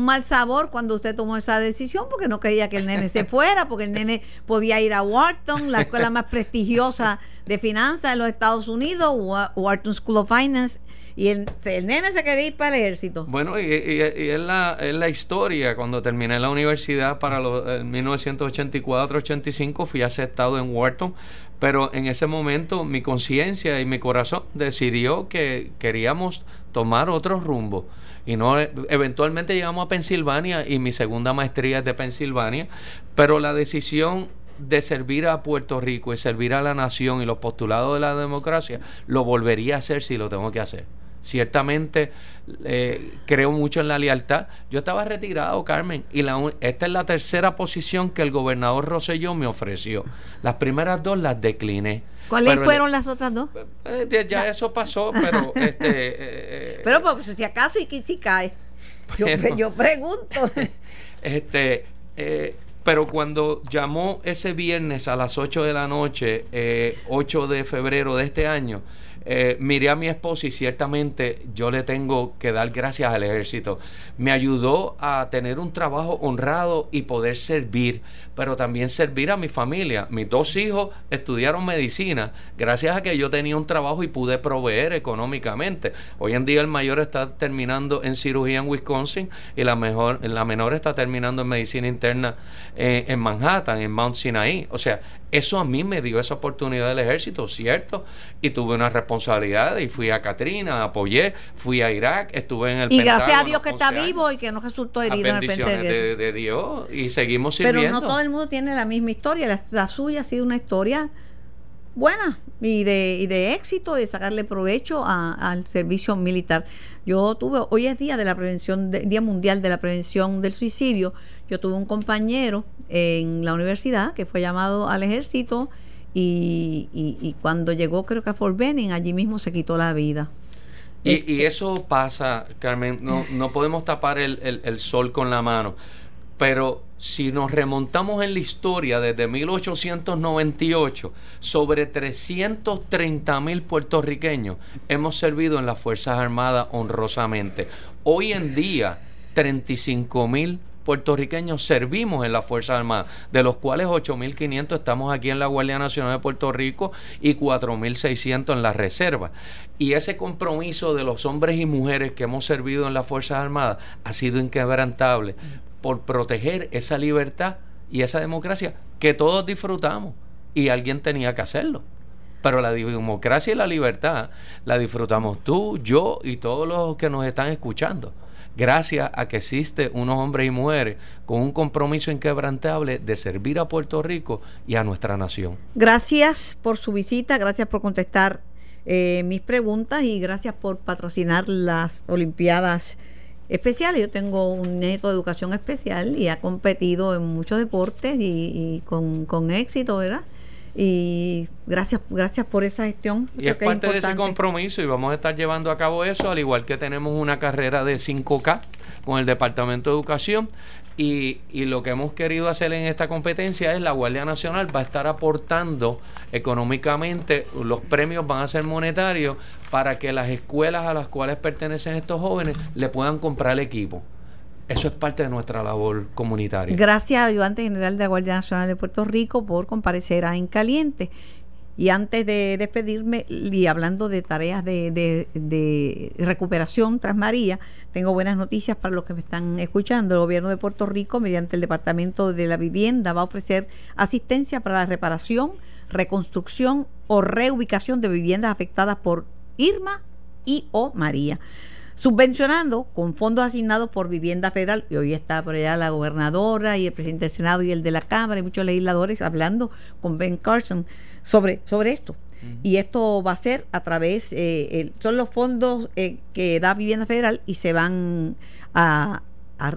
mal sabor cuando usted tomó esa decisión porque no quería que el nene se *laughs* fuera, porque el nene podía ir a Wharton, la escuela más prestigiosa de finanzas de los Estados Unidos, Wharton School of Finance. Y el, nene se quería ir para el ejército. Bueno, y, es, la, es la historia. Cuando terminé la universidad para los 1984-85, fui aceptado en Wharton. Pero en ese momento mi conciencia y mi corazón decidió que queríamos tomar otro rumbo y no eventualmente llegamos a Pensilvania y mi segunda maestría es de Pensilvania, pero la decisión de servir a Puerto Rico y servir a la nación y los postulados de la democracia, lo volvería a hacer si lo tengo que hacer. Ciertamente eh, creo mucho en la lealtad. Yo estaba retirado, Carmen, y la, esta es la tercera posición que el gobernador Rosselló me ofreció. Las primeras dos las decliné. ¿Cuáles fueron las otras dos? Eh, ya eso pasó, pero *laughs* este. Eh, pero pues, si acaso y si cae. Yo, yo pregunto. *laughs* este. pero cuando llamó ese viernes a las 8 de la noche, 8 de febrero de este año, eh, miré a mi esposa y ciertamente yo le tengo que dar gracias al ejército. Me ayudó a tener un trabajo honrado y poder servir, pero también servir a mi familia. Mis dos hijos estudiaron medicina gracias a que yo tenía un trabajo y pude proveer económicamente. Hoy en día el mayor está terminando en cirugía en Wisconsin y la, mejor, la menor está terminando en medicina interna eh, en Manhattan, en Mount Sinai. O sea, eso a mí me dio esa oportunidad del ejército, ¿cierto? Y tuve una responsabilidad y fui a Katrina, apoyé, fui a Irak, estuve en el Y gracias a Dios que está vivo y que no resultó herido en el de, de, Dios y seguimos sirviendo. Pero no todo el mundo tiene la misma historia, la, suya ha sido una historia buena y de, y de éxito de sacarle provecho al servicio militar. Yo tuve, hoy es día de la prevención, Día Mundial de la Prevención del Suicidio. Yo tuve un compañero en la universidad que fue llamado al ejército y, y, cuando llegó creo que a Fort Benning, allí mismo se quitó la vida. Y, y eso pasa, Carmen, no, no podemos tapar el, el sol con la mano. Pero si nos remontamos en la historia desde 1898, sobre 330 mil puertorriqueños hemos servido en las Fuerzas Armadas honrosamente. Hoy en día, 35 mil puertorriqueños servimos en las Fuerzas Armadas, de los cuales 8.500 estamos aquí en la Guardia Nacional de Puerto Rico y 4.600 en la Reserva. Y ese compromiso de los hombres y mujeres que hemos servido en las Fuerzas Armadas ha sido inquebrantable por proteger esa libertad y esa democracia que todos disfrutamos y alguien tenía que hacerlo. Pero la democracia y la libertad la disfrutamos tú, yo y todos los que nos están escuchando. Gracias a que existe unos hombres y mujeres con un compromiso inquebrantable de servir a Puerto Rico y a nuestra nación. Gracias por su visita, gracias por contestar eh, mis preguntas y gracias por patrocinar las Olimpiadas especiales. Yo tengo un nieto de educación especial y ha competido en muchos deportes y, con, éxito, ¿verdad? y gracias gracias por esa gestión. Y es parte de ese compromiso y vamos a estar llevando a cabo eso, al igual que tenemos una carrera de 5K con el Departamento de Educación y, y, lo que hemos querido hacer en esta competencia es la Guardia Nacional va a estar aportando económicamente, los premios van a ser monetarios para que las escuelas a las cuales pertenecen estos jóvenes le puedan comprar el equipo. Eso es parte de nuestra labor comunitaria. Gracias, ayudante general de la Guardia Nacional de Puerto Rico, por comparecer a En Caliente. Y antes de despedirme y hablando de tareas de, de, recuperación tras María, tengo buenas noticias para los que me están escuchando. El gobierno de Puerto Rico, mediante el Departamento de la Vivienda, va a ofrecer asistencia para la reparación, reconstrucción o reubicación de viviendas afectadas por Irma y o María subvencionando con fondos asignados por vivienda federal, y hoy está por allá la gobernadora y el presidente del Senado y el de la Cámara y muchos legisladores hablando con Ben Carson sobre, sobre esto. Y esto va a ser a través, eh, son los fondos eh, que da Vivienda Federal y se van a,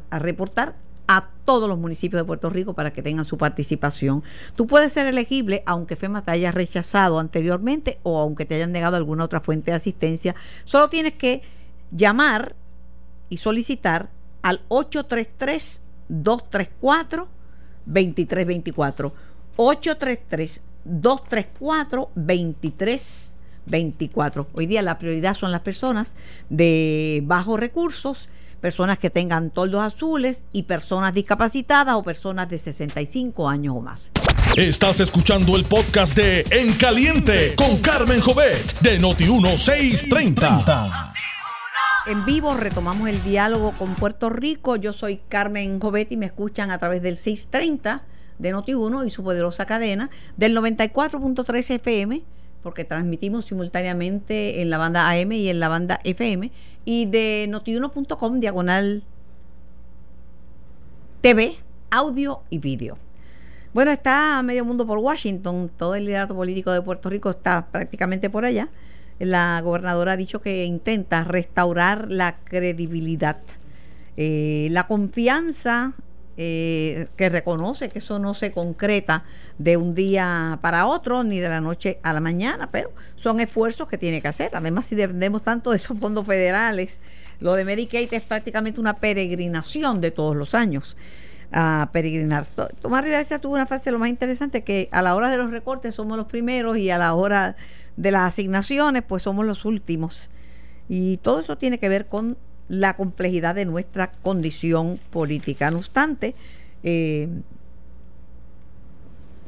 reportar a todos los municipios de Puerto Rico para que tengan su participación. Tú puedes ser elegible aunque FEMA te haya rechazado anteriormente o aunque te hayan negado alguna otra fuente de asistencia. Solo tienes que llamar y solicitar al 833 234 2324 833 234 2324. Hoy día la prioridad son las personas de bajos recursos, personas que tengan toldos azules y personas discapacitadas o personas de 65 años o más. Estás escuchando el podcast de En Caliente con Carmen Jovet de Noti 1630. En vivo retomamos el diálogo con Puerto Rico. Yo soy Carmen Jovet y me escuchan a través del 630 de Noti1 y su poderosa cadena, del 94.3 FM, porque transmitimos simultáneamente en la banda AM y en la banda FM, y de notiuno.com, diagonal TV, audio y vídeo. Bueno, está medio mundo por Washington, todo el liderato político de Puerto Rico está prácticamente por allá. La gobernadora ha dicho que intenta restaurar la credibilidad, eh, la confianza eh, que reconoce que eso no se concreta de un día para otro ni de la noche a la mañana, pero son esfuerzos que tiene que hacer. Además, si dependemos tanto de esos fondos federales, lo de Medicaid es prácticamente una peregrinación de todos los años a peregrinar. Tomás Rivera tuvo una fase lo más interesante que a la hora de los recortes somos los primeros y a la hora de las asignaciones pues somos los últimos. Y todo eso tiene que ver con la complejidad de nuestra condición política. No obstante, eh,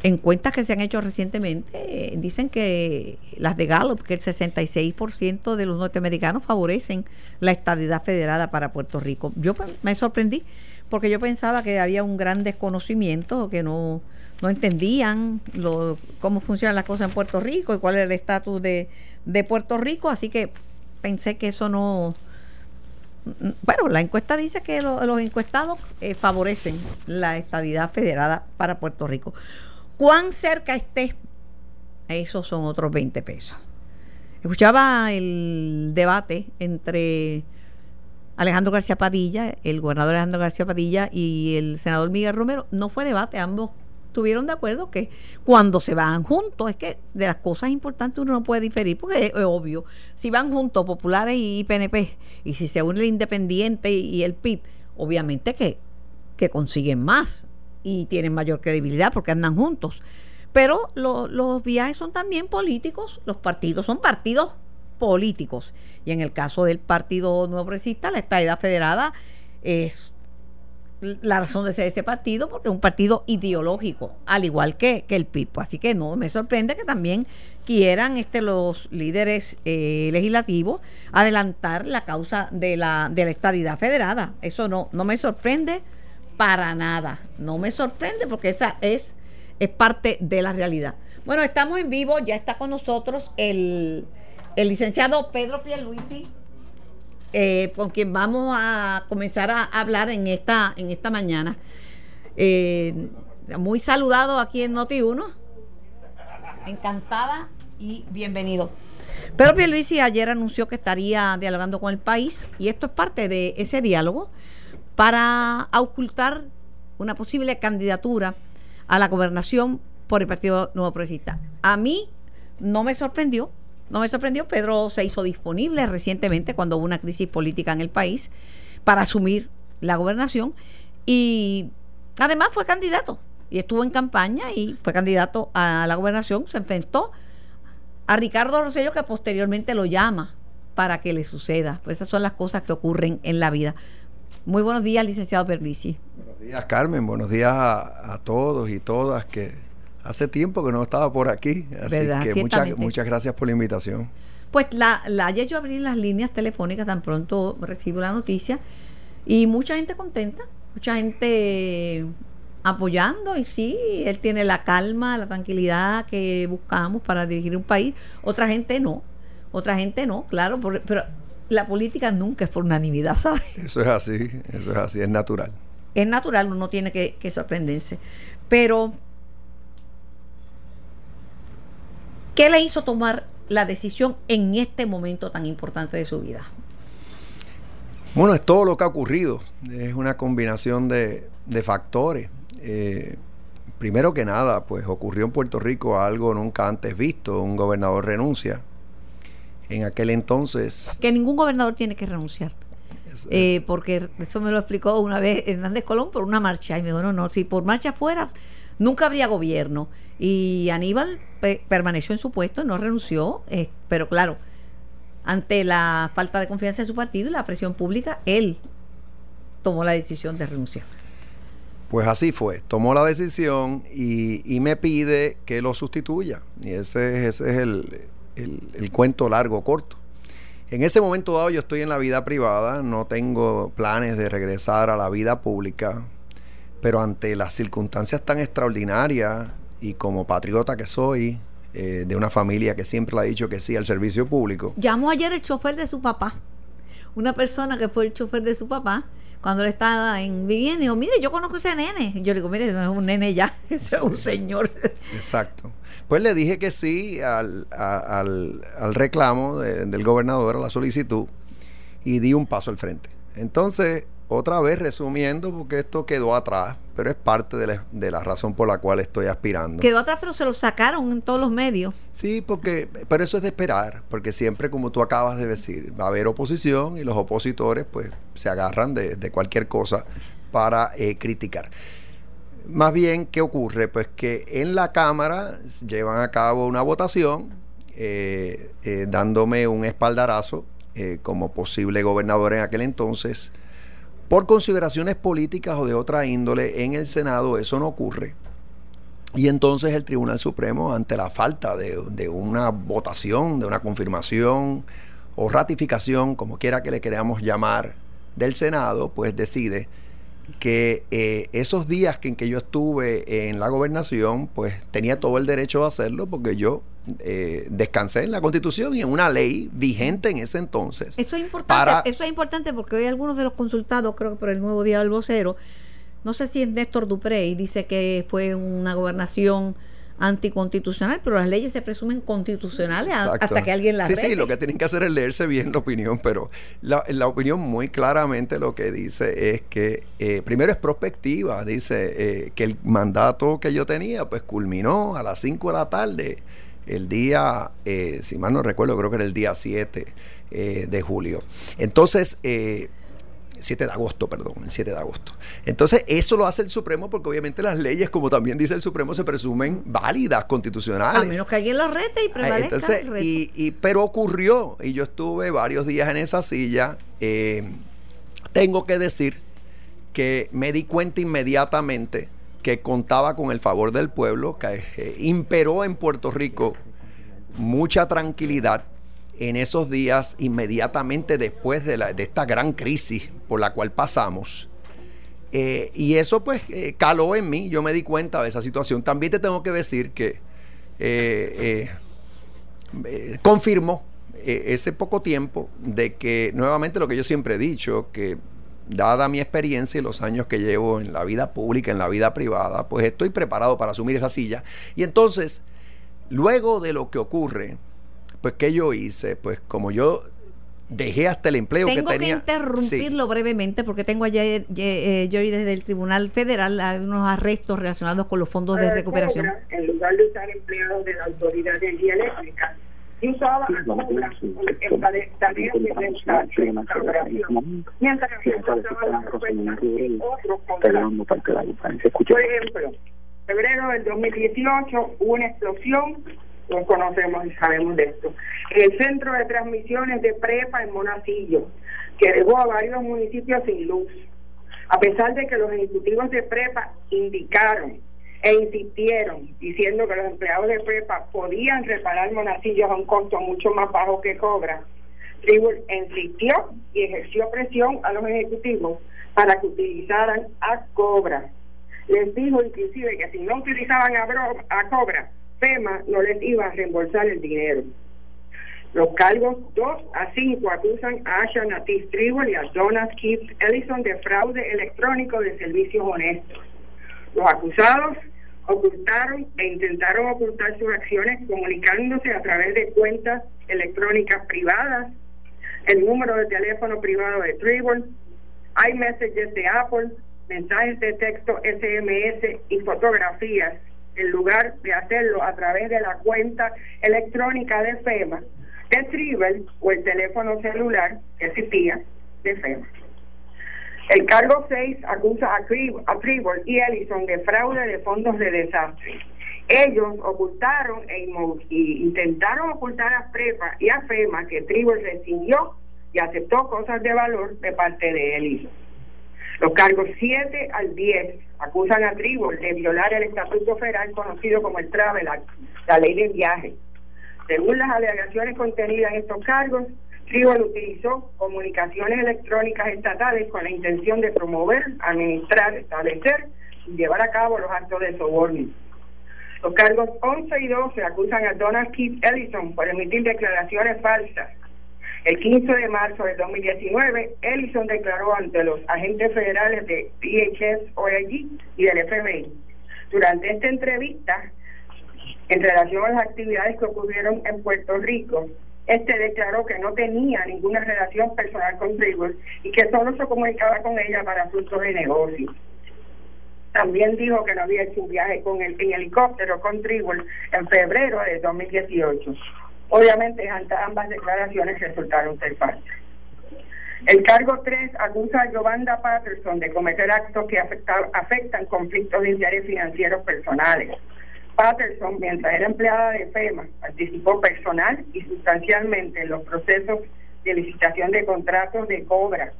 encuestas que se han hecho recientemente eh, dicen que las de Gallup, que el 66% de los norteamericanos favorecen la estabilidad federada para Puerto Rico. Yo me sorprendí porque yo pensaba que había un gran desconocimiento, que no, no entendían cómo funcionan las cosas en Puerto Rico y cuál era el estatus de, de Puerto Rico, así que pensé que eso no, bueno, la encuesta dice que los encuestados eh, favorecen la estadidad federada para Puerto Rico. ¿Cuán cerca esté? Esos son otros 20 pesos. Escuchaba el debate entre Alejandro García Padilla, el gobernador Alejandro García Padilla y el senador Miguel Romero. No fue debate, ambos estuvieron de acuerdo que cuando se van juntos, es que de las cosas importantes uno no puede diferir, porque es, obvio, si van juntos populares y PNP, y si se une el independiente y, el PIB, obviamente que, que consiguen más y tienen mayor credibilidad porque andan juntos. Pero los viajes son también políticos, los partidos son partidos políticos. Y en el caso del Partido Nuevo Progresista, la estadidad federada es la razón de ser ese partido, porque es un partido ideológico, al igual que, el PIB. Así que no me sorprende que también quieran este, los líderes eh, legislativos adelantar la causa de la, de la estadidad federada. Eso no, no me sorprende para nada. No me sorprende porque esa es, es parte de la realidad. Bueno, estamos en vivo, ya está con nosotros el, el licenciado Pedro Pierluisi eh, con quien vamos a comenzar a hablar en esta, en esta mañana. Eh, muy saludado aquí en Noti1. Encantada y bienvenido. Pero Pierluisi ayer anunció que estaría dialogando con el país y esto es parte de ese diálogo para ocultar una posible candidatura a la gobernación por el Partido Nuevo Progresista. A mí no me sorprendió no me sorprendió, Pedro se hizo disponible recientemente cuando hubo una crisis política en el país para asumir la gobernación y además fue candidato y estuvo en campaña y fue candidato a la gobernación, se enfrentó a Ricardo Rosello que posteriormente lo llama para que le suceda. Pues esas son las cosas que ocurren en la vida. Muy buenos días, licenciado Perlisi. Buenos días, Carmen. Buenos días a, todos y todas que hace tiempo que no estaba por aquí. Así que muchas, muchas gracias por la invitación. Pues la, la he hecho abrir las líneas telefónicas tan pronto recibo la noticia y mucha gente contenta, mucha gente apoyando y sí, él tiene la calma, la tranquilidad que buscamos para dirigir un país. Otra gente no, otra gente no, claro, pero la política nunca es por unanimidad, ¿sabes? Eso es así, eso es así, es natural. Es natural, uno tiene que, que sorprenderse. Pero, ¿qué le hizo tomar la decisión en este momento tan importante de su vida? Bueno, es todo lo que ha ocurrido. Es una combinación de, factores. Eh, primero que nada, pues ocurrió en Puerto Rico algo nunca antes visto. Un gobernador renuncia. En aquel entonces... Que ningún gobernador tiene que renunciar. Eh, porque eso me lo explicó una vez Hernández Colón por una marcha. Y me dijo, no, no, si por marcha fuera, nunca habría gobierno. Y Aníbal permaneció en su puesto, no renunció, pero claro, ante la falta de confianza en su partido y la presión pública, él tomó la decisión de renunciar. Pues así fue, tomó la decisión y, me pide que lo sustituya. Y ese, ese es el, el, cuento largo, corto. En ese momento dado yo estoy en la vida privada, no tengo planes de regresar a la vida pública, pero ante las circunstancias tan extraordinarias y como patriota que soy, eh, de una familia que siempre le ha dicho que sí al servicio público. Llamó ayer el chofer de su papá, una persona que fue el chofer de su papá, cuando él estaba en vivienda, dijo, mire, yo conozco a ese nene. yo le digo, mire, no es un nene ya, *laughs* es un señor. Exacto. Pues le dije que sí al, al, reclamo del gobernador, a la solicitud, y di un paso al frente. Entonces, otra vez resumiendo, porque esto quedó atrás, pero es parte de la, razón por la cual estoy aspirando. Quedó atrás, pero se lo sacaron en todos los medios. Sí, porque, pero eso es de esperar, porque siempre, como tú acabas de decir, va a haber oposición y los opositores, pues, se agarran de, cualquier cosa para eh, criticar. Más bien, ¿qué ocurre? Pues que en la Cámara llevan a cabo una votación eh, eh, dándome un espaldarazo como posible gobernador en aquel entonces por consideraciones políticas o de otra índole, en el Senado eso no ocurre. Y entonces el Tribunal Supremo, ante la falta de, una votación, de una confirmación o ratificación, como quiera que le queramos llamar, del Senado, pues decide que eh, esos días en que yo estuve en la gobernación, pues tenía todo el derecho de hacerlo porque yo eh, descansé en la Constitución y en una ley vigente en ese entonces. Eso es importante, eso es importante porque hoy algunos de los consultados, creo que por el nuevo día del vocero, no sé si es Néstor Duprey, dice que fue una gobernación anticonstitucional, pero las leyes se presumen constitucionales hasta que alguien las Sí, sí, lo que tienen que hacer es leerse bien la opinión, pero la, la opinión muy claramente lo que dice es que, eh, primero es prospectiva, dice eh, que el mandato que yo tenía pues culminó a las 5 de la tarde el día, eh, si mal no recuerdo, creo que era el día 7 eh, de julio. Entonces, 7 eh, de agosto, perdón, el 7 de agosto. Entonces, eso lo hace el Supremo porque obviamente las leyes, como también dice el Supremo, se presumen válidas, constitucionales. A menos que alguien lo rete y prevalezca. Entonces, y, pero ocurrió, y yo estuve varios días en esa silla, tengo que decir que me di cuenta inmediatamente que contaba con el favor del pueblo, que eh, imperó en Puerto Rico mucha tranquilidad en esos días inmediatamente después de, esta gran crisis por la cual pasamos. Eh, y eso pues eh, caló en mí, yo me di cuenta de esa situación. También te tengo que decir que confirmó ese poco tiempo de que nuevamente lo que yo siempre he dicho, que dada mi experiencia y los años que llevo en la vida pública, en la vida privada, pues estoy preparado para asumir esa silla. Y entonces, luego de lo que ocurre, pues ¿qué yo hice? Pues como yo dejé hasta el empleo que tenía. Tengo que interrumpirlo brevemente porque tengo ayer, eh, yo desde el Tribunal Federal hay unos arrestos relacionados con los fondos de recuperación. En lugar de usar empleados de la Autoridad de Energía Eléctrica, y usaba de mientras que otros Por ejemplo, febrero del 2018 hubo una explosión, nos conocemos y sabemos de esto, en el centro de transmisiones de prepa en Monacillo. que dejó a varios municipios sin luz. A pesar de que los ejecutivos de prepa indicaron e insistieron diciendo que los empleados de prepa podían reparar monacillos a un costo mucho más bajo que cobra, Tribul insistió y ejerció presión a los ejecutivos para que utilizaran a cobra. Les dijo inclusive que si no utilizaban a, cobra, FEMA no les iba a reembolsar el dinero. Los cargos 2 a 5 acusan a Asha Natis Tribal y a Donald Keith Ellison de fraude electrónico de servicios honestos. Los acusados ocultaron e intentaron ocultar sus acciones comunicándose a través de cuentas electrónicas privadas, el número de teléfono privado de Tribal, iMessages de Apple, mensajes de texto SMS y fotografías, en lugar de hacerlo a través de la cuenta electrónica de FEMA el Tribal o el teléfono celular que existía de FEMA. El cargo 6 acusa a, Tribal y Ellison de fraude de fondos de desastre. Ellos ocultaron e intentaron ocultar a PREPA y a FEMA que Tribal recibió y aceptó cosas de valor de parte de Ellison. Los cargos 7 al 10 acusan a Tribal de violar el estatuto federal conocido como el Travel la ley de viaje, según las alegaciones contenidas en estos cargos, Tribal utilizó comunicaciones electrónicas estatales con la intención de promover, administrar, establecer y llevar a cabo los actos de soborno. Los cargos 11 y 12 acusan a Donald Keith Ellison por emitir declaraciones falsas. El 15 de marzo de 2019, Ellison declaró ante los agentes federales de DHS, OEG y del FBI. Durante esta entrevista, en relación a las actividades que ocurrieron en Puerto Rico, este declaró que no tenía ninguna relación personal con Tribal y que solo se comunicaba con ella para asuntos de negocio. También dijo que no había hecho un viaje con el, en helicóptero con Tribal en febrero de 2018. Obviamente ambas declaraciones resultaron ser falsas. El cargo 3 acusa a Giovanna Patterson de cometer actos que afectan conflictos de interés financieros personales Patterson, mientras era empleada de FEMA, participó personal y sustancialmente en los procesos de licitación de contratos de Cobra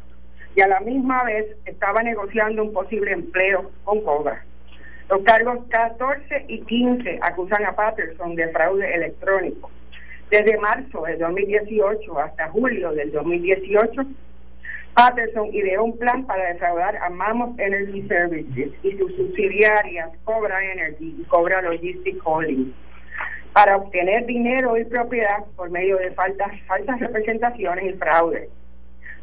y a la misma vez estaba negociando un posible empleo con Cobra. Los cargos 14 y 15 acusan a Patterson de fraude electrónico. Desde marzo de 2018 hasta julio del 2018, Patterson ideó un plan para defraudar a Mammoth Energy Services y sus subsidiarias Cobra Energy y Cobra Logistics Holdings para obtener dinero y propiedad por medio de falsas representaciones y fraude.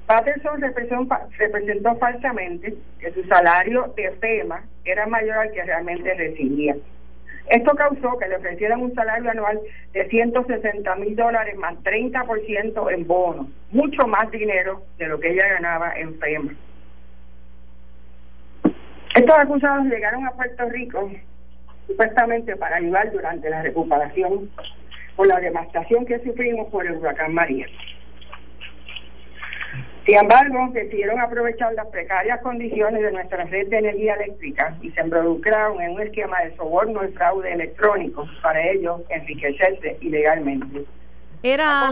Patterson representó falsamente que su salario de FEMA era mayor al que realmente recibía. Esto causó que le ofrecieran un salario anual de 160 mil dólares más 30% en bonos, mucho más dinero de lo que ella ganaba en FEMA. Estos acusados llegaron a Puerto Rico supuestamente para ayudar durante la recuperación por la devastación que sufrimos por el huracán María. Sin embargo, decidieron aprovechar las precarias condiciones de nuestra red de energía eléctrica y se involucraron en un esquema de soborno y fraude electrónico para ellos enriquecerse ilegalmente. Era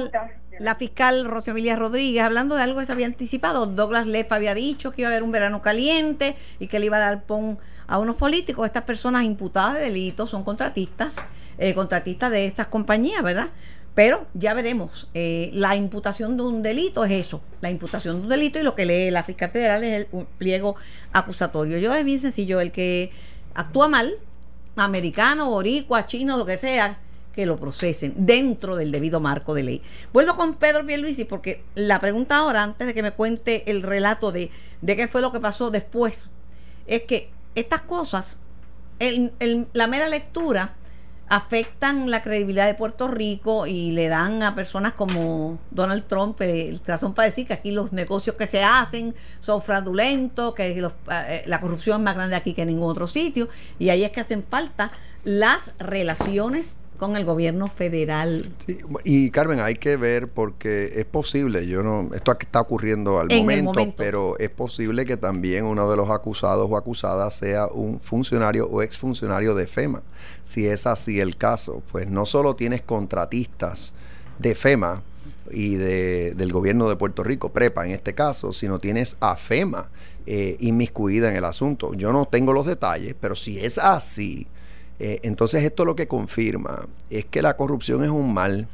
la fiscal Rosemilia Rodríguez hablando de algo que se había anticipado. Douglas Leff había dicho que iba a haber un verano caliente y que le iba a dar pon a unos políticos. Estas personas imputadas de delitos son contratistas, eh, contratistas de esas compañías, ¿verdad? Pero ya veremos, eh, la imputación de un delito es eso, la imputación de un delito y lo que lee la fiscal federal es el pliego acusatorio. Yo es bien sencillo, el que actúa mal, americano, boricua, chino, lo que sea, que lo procesen dentro del debido marco de ley. Vuelvo con Pedro Pierluisi porque la pregunta ahora, antes de que me cuente el relato de, de qué fue lo que pasó después, es que estas cosas, la mera lectura afectan la credibilidad de Puerto Rico y le dan a personas como Donald Trump el razón para decir que aquí los negocios que se hacen son fraudulentos, que eh, la corrupción es más grande aquí que en ningún otro sitio. Y ahí es que hacen falta las relaciones con el gobierno federal. y Carmen, hay que ver porque es posible, yo no, esto está ocurriendo al momento, pero es posible que también uno de los acusados o acusadas sea un funcionario o exfuncionario de FEMA. Si es así el caso, pues no solo tienes contratistas de FEMA, y de, del gobierno de Puerto Rico, PREPA en este caso, sino tienes a FEMA eh, inmiscuida en el asunto. Yo no tengo los detalles, pero si es así, eh, entonces esto lo que confirma es que la corrupción es un mal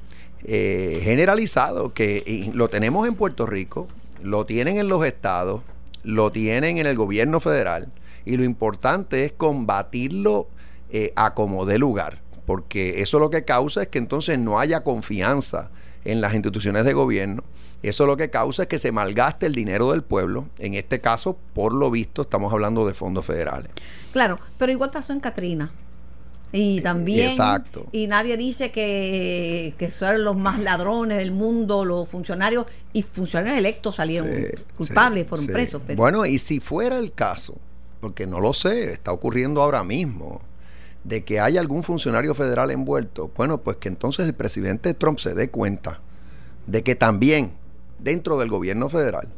eh, generalizado, que lo tenemos en Puerto Rico, lo tienen en los estados, lo tienen en el gobierno federal, y lo importante es combatirlo a como dé lugar, porque eso lo que causa es que entonces no haya confianza en las instituciones de gobierno. Eso lo que causa es que se malgaste el dinero del pueblo. En este caso, por lo visto, estamos hablando de fondos federales. Claro, pero igual pasó en Katrina. Y eh, también. Exacto. Y nadie dice que, son los más ladrones del mundo, los funcionarios, y funcionarios electos salieron culpables, fueron presos. Bueno, y si fuera el caso, porque no lo sé, está ocurriendo ahora mismo de que haya algún funcionario federal envuelto, bueno, pues que entonces el presidente Trump se dé cuenta de que también dentro del gobierno federal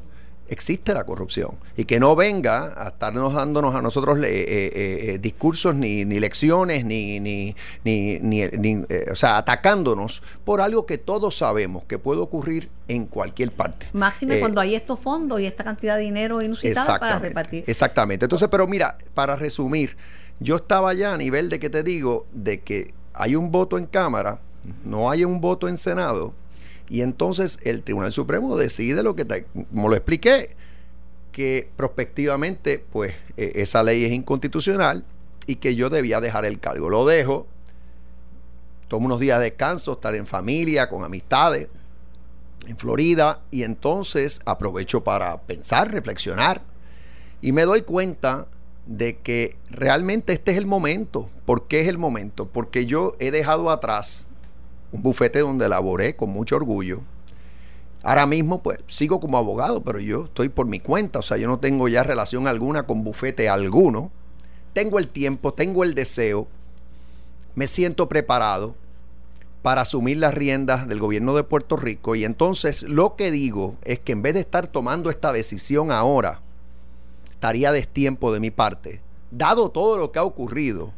existe la corrupción y que no venga a estarnos dándonos a nosotros eh, eh, eh, discursos ni, ni, lecciones ni, ni, ni, o sea, atacándonos por algo que todos sabemos que puede ocurrir en cualquier parte. Máxime cuando hay estos fondos y esta cantidad de dinero inusitada para repartir. Exactamente. Entonces, pero mira, para resumir, yo estaba ya a nivel de que te digo, de que hay un voto en Cámara, no hay un voto en Senado, y entonces el Tribunal Supremo decide lo que, como lo expliqué, que prospectivamente, pues e, esa ley es inconstitucional y que yo debía dejar el cargo. Lo dejo, tomo unos días de descanso, estar en familia, con amistades, en Florida, y entonces aprovecho para pensar, reflexionar, y me doy cuenta de que realmente este es el momento. ¿Por qué es el momento? Porque yo he dejado atrás un bufete donde laboré con mucho orgullo. Ahora mismo, pues, sigo como abogado, pero yo estoy por mi cuenta, o sea, yo no tengo ya relación alguna con bufete alguno. Tengo el tiempo, tengo el deseo, me siento preparado para asumir las riendas del gobierno de Puerto Rico y entonces lo que digo es que en vez de estar tomando esta decisión ahora, estaría destiempo de mi parte. Dado todo lo que ha ocurrido,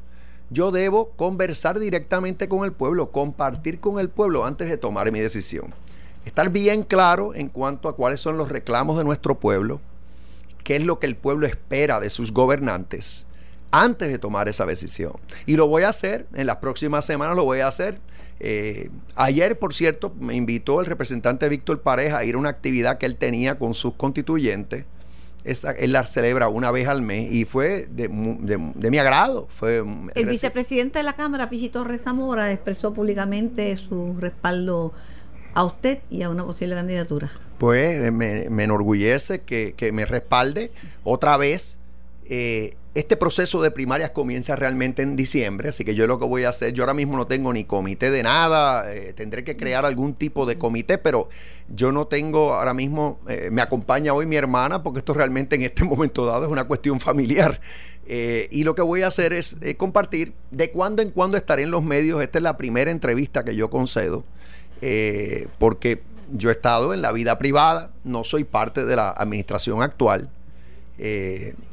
yo debo conversar directamente con el pueblo, compartir con el pueblo antes de tomar mi decisión. Estar bien claro en cuanto a cuáles son los reclamos de nuestro pueblo, qué es lo que el pueblo espera de sus gobernantes antes de tomar esa decisión. Y lo voy a hacer, en las próximas semanas lo voy a hacer. Eh, ayer, por cierto, me invitó el representante Víctor Pareja a ir a una actividad que él tenía con sus constituyentes él la celebra una vez al mes y fue de, mi agrado. Fue el vicepresidente de la Cámara, Pichito Rezamora, expresó públicamente su respaldo a usted y a una posible candidatura. Pues me, enorgullece que, que, me respalde otra vez. Eh, este proceso de primarias comienza realmente en diciembre, así que yo lo que voy a hacer, yo ahora mismo no tengo ni comité de nada, eh, tendré que crear algún tipo de comité, pero yo no tengo ahora mismo, eh, me acompaña hoy mi hermana, porque esto realmente en este *laughs* momento dado es una cuestión familiar. Y lo que voy a hacer es compartir, de cuando en cuando estaré en los medios, esta es la primera entrevista que yo concedo, porque yo he estado en la vida privada, no soy parte de la administración actual.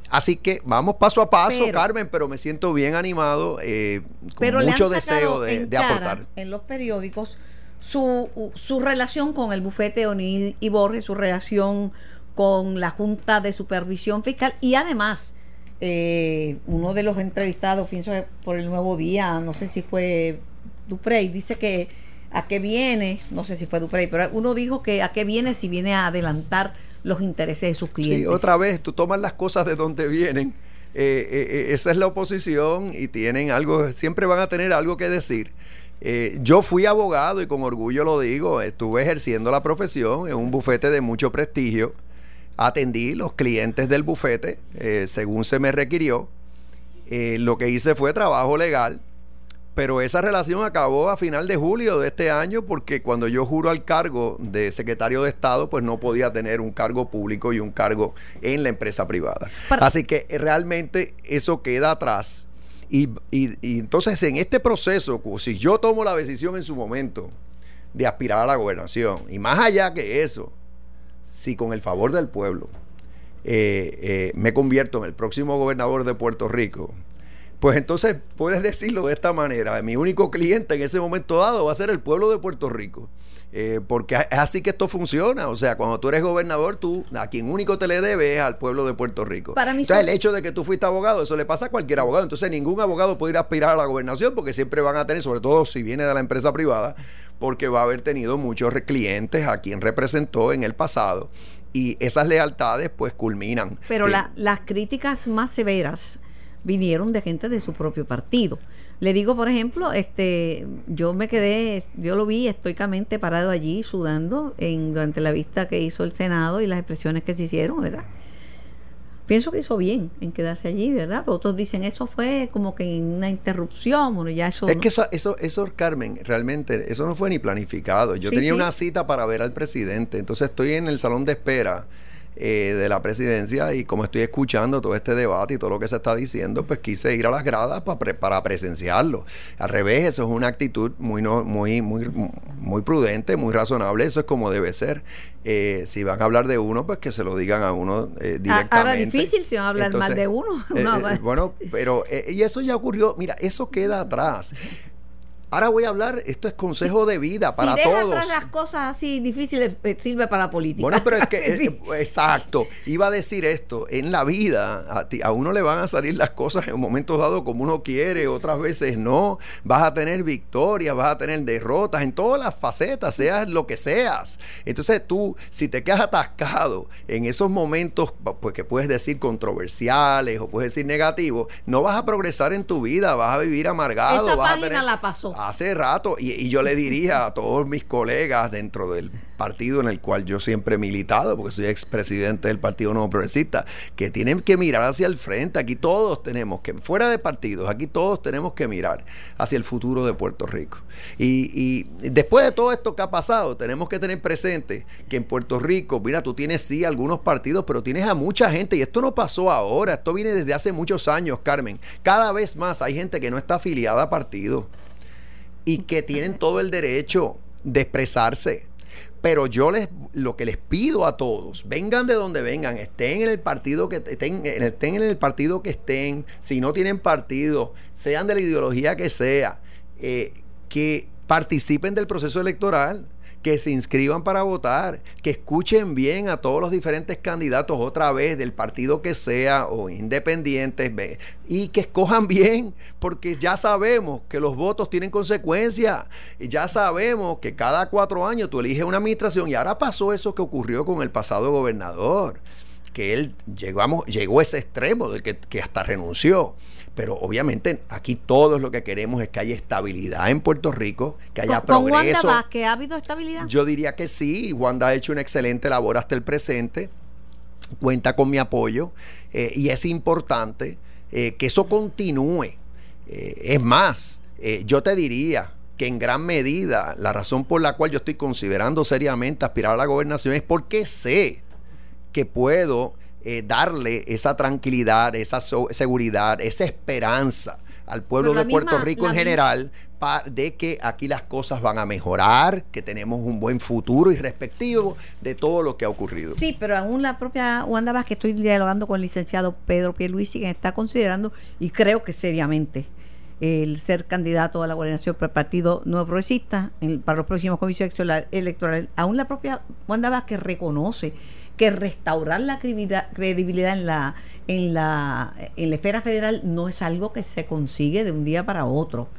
Así que vamos paso a paso, Carmen, pero me siento bien animado, eh, con mucho deseo de, aportar. En los periódicos, su, su relación con el bufete O'Neill y Borges, su relación con la Junta de Supervisión Fiscal y además eh, uno de los entrevistados, pienso por el Nuevo Día, no sé si fue Duprey, dice que a qué viene, no sé si fue Duprey, pero uno dijo que a qué viene si viene a adelantar los intereses de sus clientes. Sí, otra vez, tú tomas las cosas de donde vienen. Eh, eh, eh, esa es la oposición y tienen algo, siempre van a tener algo que decir. yo fui abogado y con orgullo lo digo, estuve ejerciendo la profesión en un bufete de mucho prestigio. Atendí los clientes del bufete según se me requirió. lo que hice fue trabajo legal pero esa relación acabó a final de julio de este año porque cuando yo juro al cargo de secretario de Estado, pues no podía tener un cargo público y un cargo en la empresa privada. Así que eh, realmente eso queda atrás. Y, entonces en este proceso, si yo tomo la decisión en su momento de aspirar a la gobernación, y más allá que eso, si con el favor del pueblo eh, eh, me convierto en el próximo gobernador de Puerto Rico, pues entonces puedes decirlo de esta manera, mi único cliente en ese momento dado va a ser el pueblo de Puerto Rico. Eh, porque es así que esto funciona. O sea, cuando tú eres gobernador, tú a quien único te le debes es al pueblo de Puerto Rico. Para mí Entonces, son- el hecho de que tú fuiste abogado, eso le pasa a cualquier abogado. Entonces, ningún abogado puede ir a aspirar a la gobernación porque siempre van a tener, sobre todo si viene de la empresa privada, porque va a haber tenido muchos clientes a quien representó en el pasado. Y esas lealtades, pues, culminan. Pero Eh, la- las críticas más severas vinieron de gente de su propio partido. Le digo, por ejemplo, este, yo me quedé, yo lo vi estoicamente parado allí sudando en, durante la vista que hizo el Senado y las expresiones que se hicieron, ¿verdad? Pienso que hizo bien en quedarse allí, ¿verdad? Pero otros dicen, eso fue como que una interrupción, bueno, ya eso... Es no- que eso, eso, eso, Carmen, realmente, eso no fue ni planificado. Yo Sí, tenía sí. una cita para ver al presidente, entonces estoy en el salón de espera eh, de la presidencia y como estoy escuchando todo este debate y todo lo que se está diciendo, pues quise ir a las gradas pa pre- para presenciarlo. Al revés, eso es una actitud muy, no, muy, muy, muy prudente, muy razonable, eso es como debe ser. Eh, si van a hablar de uno, pues que se lo digan a uno eh, directamente. Ahora difícil si van a hablar mal de uno. *laughs* eh, eh, bueno, pero y eso ya ocurrió. Mira, eso queda atrás. Ahora voy a hablar, esto es consejo de vida para si deja todos. atrás las cosas así difíciles, eh, sirve para la política. Bueno, pero es que, *laughs* Sí. eh, eh, exacto, iba a decir esto, en la vida a, ti- a uno le van a salir las cosas en momentos dados como uno quiere, otras veces no, vas a tener victorias, vas a tener derrotas en todas las facetas, seas lo que seas. Entonces tú, si te quedas atascado en esos momentos, pues que puedes decir controversiales o puedes decir negativos, no vas a progresar en tu vida, vas a vivir amargado. Esa vas a página tener- la pasó. Hace rato, y, yo le diría a todos mis colegas dentro del partido en el cual yo siempre he militado, porque soy expresidente del Partido Nuevo Progresista, que tienen que mirar hacia el frente. Aquí todos tenemos que, fuera de partidos, aquí todos tenemos que mirar hacia el futuro de Puerto Rico. Y, y después de todo esto que ha pasado, tenemos que tener presente que en Puerto Rico, mira, tú tienes sí algunos partidos, pero tienes a mucha gente, y esto no pasó ahora, esto viene desde hace muchos años, Carmen. Cada vez más hay gente que no está afiliada a partidos y que tienen todo el derecho de expresarse. Pero yo les lo que les pido a todos, vengan de donde vengan, estén en el partido que estén, estén en el partido que estén, si no tienen partido, sean de la ideología que sea, eh, que participen del proceso electoral, que se inscriban para votar, que escuchen bien a todos los diferentes candidatos otra vez del partido que sea o independientes y que escojan bien, porque ya sabemos que los votos tienen consecuencias, y ya sabemos que cada cuatro años tú eliges una administración y ahora pasó eso que ocurrió con el pasado gobernador que él llegamos, llegó a ese extremo de que, que hasta renunció. Pero obviamente aquí todos lo que queremos es que haya estabilidad en Puerto Rico, que haya con, con Wanda progreso. Vázquez, ¿ha habido estabilidad? Yo diría que sí, Wanda ha hecho una excelente labor hasta el presente, cuenta con mi apoyo eh, y es importante eh, que eso continúe. Eh, es más, yo te diría que en gran medida la razón por la cual yo estoy considerando seriamente aspirar a la gobernación es porque sé que puedo eh, darle esa tranquilidad, esa so- seguridad, esa esperanza al pueblo de Puerto misma- Rico en general de que aquí las cosas van a mejorar, que tenemos un buen futuro y respectivo de todo lo que ha ocurrido. Sí, pero aún la propia Wanda Vázquez, estoy dialogando con el licenciado Pedro Pierluisi, quien está considerando, y creo que seriamente, el ser candidato a la gobernación por el Partido Nuevo Progresista en- para los próximos comicios electoral- electorales. Aún la propia Wanda Vázquez reconoce que restaurar la credibilidad, en la en la en la esfera federal no es algo que se consigue de un día para otro.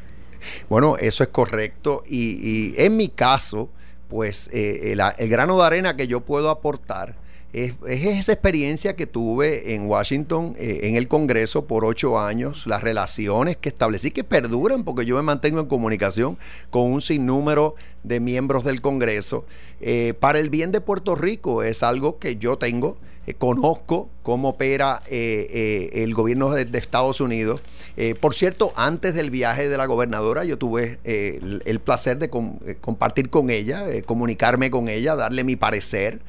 Bueno, eso es correcto. Y, y en mi caso, pues eh, el, el grano de arena que yo puedo aportar es, es esa experiencia que tuve en Washington, eh, en el Congreso por ocho años, las relaciones que establecí que perduran, porque yo me mantengo en comunicación con un sinnúmero de miembros del Congreso. Eh, para el bien de Puerto Rico es algo que yo tengo eh, conozco cómo opera el gobierno de, Estados Unidos. Por cierto, antes del viaje de la gobernadora, yo tuve el, placer de com- compartir con ella, comunicarme con ella, darle mi parecer.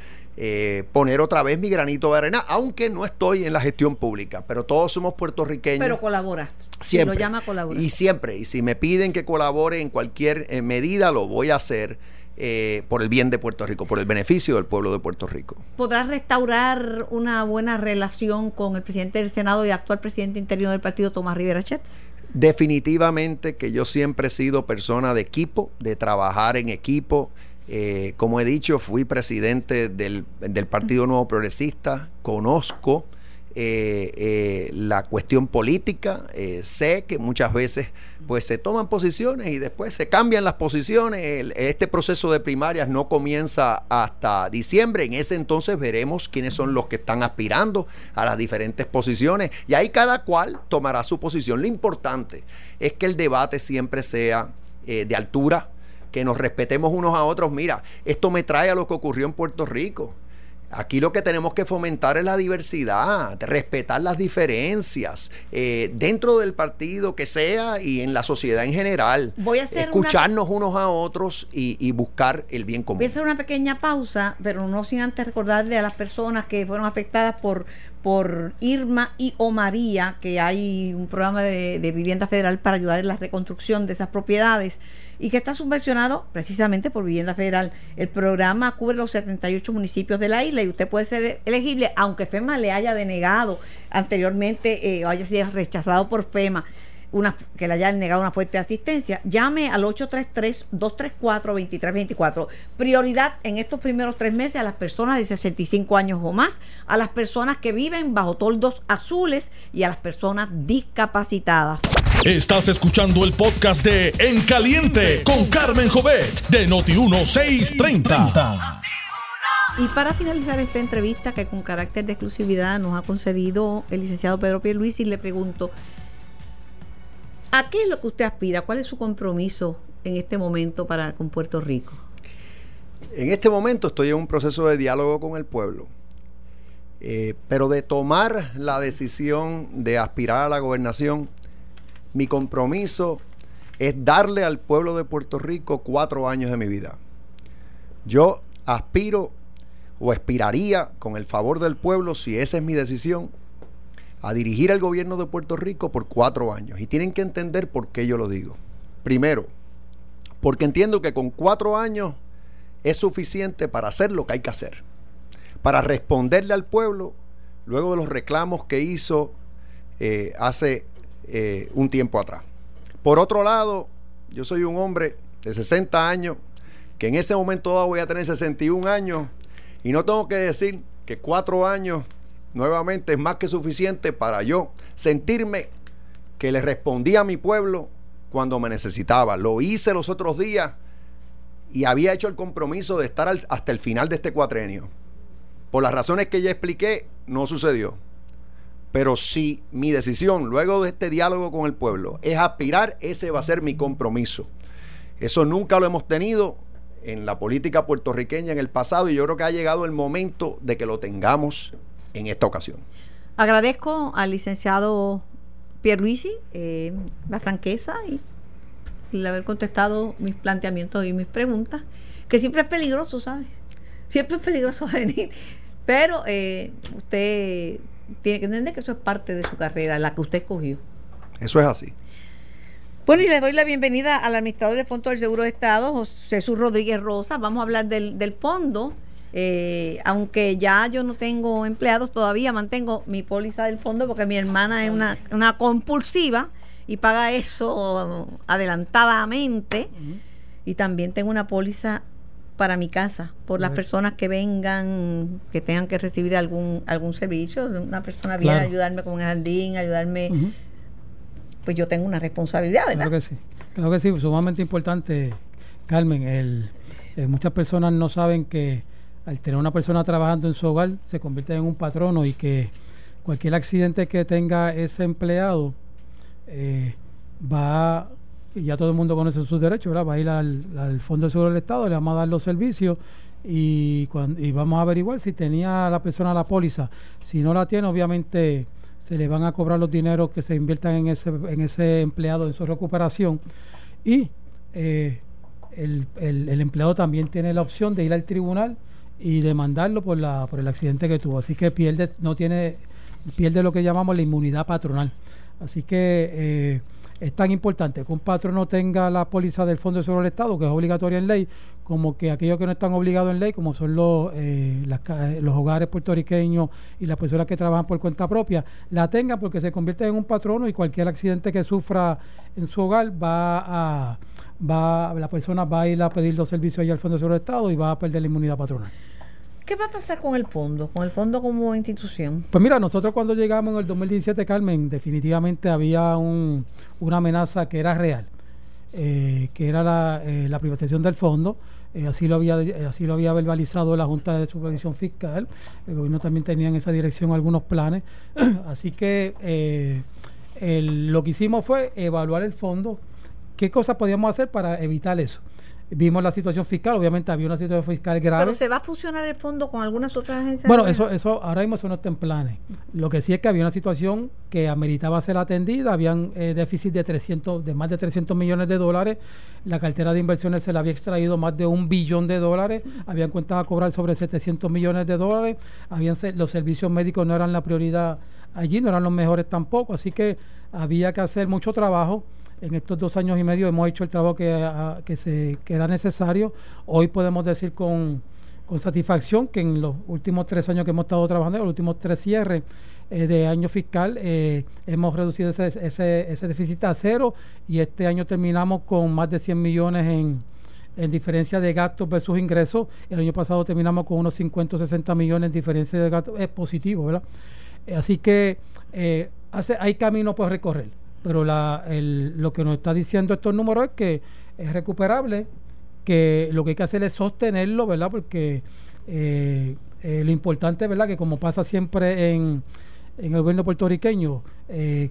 Eh, poner otra vez mi granito de arena, aunque no estoy en la gestión pública, pero todos somos puertorriqueños. Pero colabora. Siempre. Lo llama colaborar. Y siempre. Y si me piden que colabore en cualquier eh, medida, lo voy a hacer eh, por el bien de Puerto Rico, por el beneficio del pueblo de Puerto Rico. ¿Podrá restaurar una buena relación con el presidente del Senado y actual presidente interino del partido, Tomás Rivera Chetz? Definitivamente que yo siempre he sido persona de equipo, de trabajar en equipo. Eh, como he dicho, fui presidente del, del Partido Nuevo Progresista, conozco eh, eh, la cuestión política. Sé que muchas veces pues se toman posiciones y después se cambian las posiciones. este proceso de primarias no comienza hasta diciembre. En ese entonces veremos quiénes son los que están aspirando a las diferentes posiciones y ahí cada cual tomará su posición. Lo importante es que el debate siempre sea de altura, que nos respetemos unos a otros. Mira, esto me trae a lo que ocurrió en Puerto Rico. Aquí lo que tenemos que fomentar es la diversidad, respetar las diferencias eh, dentro del partido que sea y en la sociedad en general. Voy a hacer Escucharnos unos a otros y, buscar el bien común. Voy a hacer una pequeña pausa, pero no sin antes recordarle a las personas que fueron afectadas por, por Irma y o María, que hay un programa de, de vivienda federal para ayudar en la reconstrucción de esas propiedades y que está subvencionado precisamente por Vivienda Federal. El programa cubre los 78 municipios de la isla y usted puede ser elegible, aunque FEMA le haya denegado anteriormente eh, o haya sido rechazado por FEMA una, que le hayan negado una fuerte asistencia, llame al 833-234-2324. Prioridad en estos primeros tres meses a las personas de 65 años o más, a las personas que viven bajo toldos azules y a las personas discapacitadas. Estás escuchando el podcast de En Caliente con Carmen Jovet de Noti1630. Y para finalizar esta entrevista que con carácter de exclusividad nos ha concedido el licenciado Pedro Pierluisi, le pregunto, ¿A qué es lo que usted aspira? ¿Cuál es su compromiso en este momento para con Puerto Rico? En este momento estoy en un proceso de diálogo con el pueblo, eh, pero de tomar la decisión de aspirar a la gobernación, mi compromiso es darle al pueblo de Puerto Rico cuatro años de mi vida. Yo aspiro o aspiraría con el favor del pueblo, si esa es mi decisión, a dirigir al gobierno de Puerto Rico por cuatro años. Y tienen que entender por qué yo lo digo. Primero, porque entiendo que con cuatro años es suficiente para hacer lo que hay que hacer, para responderle al pueblo luego de los reclamos que hizo eh, hace eh, un tiempo atrás. Por otro lado, yo soy un hombre de 60 años, que en ese momento voy a tener 61 años, y no tengo que decir que cuatro años nuevamente es más que suficiente para yo sentirme que le respondí a mi pueblo cuando me necesitaba. Lo hice los otros días y había hecho el compromiso de estar hasta el final de este cuatrenio. Por las razones que ya expliqué, no sucedió. Pero si mi decisión, luego de este diálogo con el pueblo, es aspirar, ese va a ser mi compromiso. Eso nunca lo hemos tenido en la política puertorriqueña en el pasado y yo creo que ha llegado el momento de que lo tengamos en esta ocasión. Agradezco al licenciado Pierluisi eh, la franqueza y el haber contestado mis planteamientos y mis preguntas, que siempre es peligroso, ¿sabes? Siempre es peligroso *laughs* venir, pero eh, usted tiene que entender que eso es parte de su carrera, la que usted escogió. Eso es así. Bueno, y le doy la bienvenida al administrador del Fondo del Seguro de Estado, José Jesús Rodríguez Rosa. Vamos a hablar del, del fondo eh, aunque ya yo no tengo empleados, todavía mantengo mi póliza del fondo porque mi hermana es una, una compulsiva y paga eso adelantadamente. Y también tengo una póliza para mi casa, por las personas que vengan, que tengan que recibir algún algún servicio. Una persona viene a ayudarme con el jardín, ayudarme. Pues yo tengo una responsabilidad, ¿verdad? Claro que sí. Claro que sí, sumamente importante, Carmen. El, eh, muchas personas no saben que al tener una persona trabajando en su hogar se convierte en un patrono y que cualquier accidente que tenga ese empleado eh, va, ya todo el mundo conoce sus derechos, va a ir al, Fondo de Seguro del Estado, le vamos a dar los servicios y, cuando, y vamos a averiguar si tenía la persona la póliza. Si no la tiene, obviamente se le van a cobrar los dineros que se inviertan en ese, en ese empleado en su recuperación y eh, el, el empleado también tiene la opción de ir al tribunal y demandarlo por la por el accidente que tuvo. Así que pierde no tiene pierde lo que llamamos la inmunidad patronal. Así que eh, es tan importante que un patrono tenga la póliza del Fondo de Seguro del Estado, que es obligatoria en ley, como que aquellos que no están obligados en ley, como son los, eh, los hogares puertorriqueños y las personas que trabajan por cuenta propia, la tengan porque se convierte en un patrono y cualquier accidente que sufra en su hogar va a va la persona va a ir a pedir los servicios allá al Fondo de Seguridad del Estado y va a perder la inmunidad patronal. ¿Qué va a pasar con el fondo, con el fondo como institución? Pues mira, nosotros cuando llegamos en el 2017, Carmen, definitivamente había un, una amenaza que era real, eh, que era la, eh, la, privatización del fondo. Eh, así lo había así lo había verbalizado la Junta de Supervisión Fiscal. El gobierno también tenía en esa dirección algunos planes. *clears throat* así que el, lo que hicimos fue evaluar el fondo, qué cosas podíamos hacer para evitar eso vimos la situación fiscal, obviamente había una situación fiscal grave. Pero se va a fusionar el fondo con algunas otras agencias. Bueno, eso, eso ahora mismo eso no está en planes. Lo que sí es que había una situación que ameritaba ser atendida, habían eh, déficit de 300, de más de 300 millones de dólares, la cartera de inversiones se le había extraído más de un billón de dólares, habían cuentas a cobrar sobre 700 millones de dólares, habían los servicios médicos no eran la prioridad allí, no eran los mejores tampoco, así que había que hacer mucho trabajo en estos dos años y medio hemos hecho el trabajo que, se, que era necesario. Hoy podemos decir con, satisfacción que en los últimos tres años que hemos estado trabajando, en los últimos tres cierres eh, de año fiscal, eh, hemos reducido ese, déficit a cero y este año terminamos con más de 100 millones en, en diferencia de gastos versus ingresos. El año pasado terminamos con unos 50 o 60 millones en diferencia de gastos. Es positivo, ¿verdad? Eh, así que hay camino por recorrer pero la, el, lo que nos está diciendo estos números es que es recuperable, que lo que hay que hacer es sostenerlo, ¿verdad? Porque eh, eh, lo importante, ¿verdad? Que como pasa siempre en, en el gobierno puertorriqueño, eh,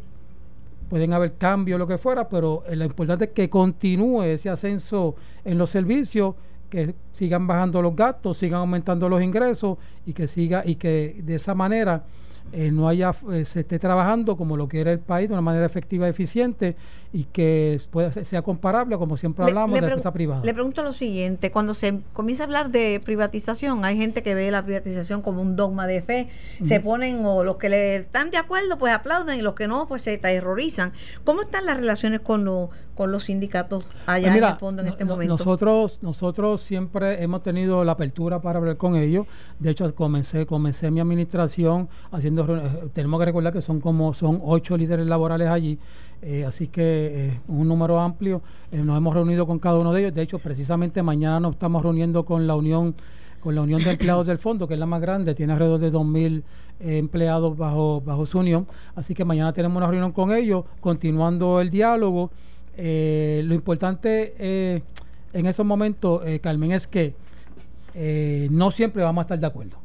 pueden haber cambios, lo que fuera, pero lo importante es que continúe ese ascenso en los servicios, que sigan bajando los gastos, sigan aumentando los ingresos y que siga y que de esa manera eh, no haya eh, se esté trabajando como lo quiere el país de una manera efectiva y eficiente y que pueda, sea comparable, como siempre hablamos, de la empresa privada. Le pregunto lo siguiente, cuando se comienza a hablar de privatización, hay gente que ve la privatización como un dogma de fe, se ponen, o los que le están de acuerdo, pues aplauden, y los que no, pues se terrorizan. ¿Cómo están las relaciones con los con los sindicatos allá pues en el fondo en este momento? Nosotros, nosotros siempre hemos tenido la apertura para hablar con ellos. De hecho, comencé, comencé mi administración haciendo eh, tenemos que recordar que son como son ocho líderes laborales allí. Eh, así que eh, un número amplio. nos hemos reunido con cada uno de ellos. De hecho, precisamente mañana nos estamos reuniendo con la Unión con la Unión de Empleados del Fondo, que es la más grande, tiene alrededor de 2.000 empleados bajo, bajo su unión. Así que mañana tenemos una reunión con ellos, continuando el diálogo. Eh, lo importante eh, en esos momentos, eh, Carmen, es que no siempre vamos a estar de acuerdo.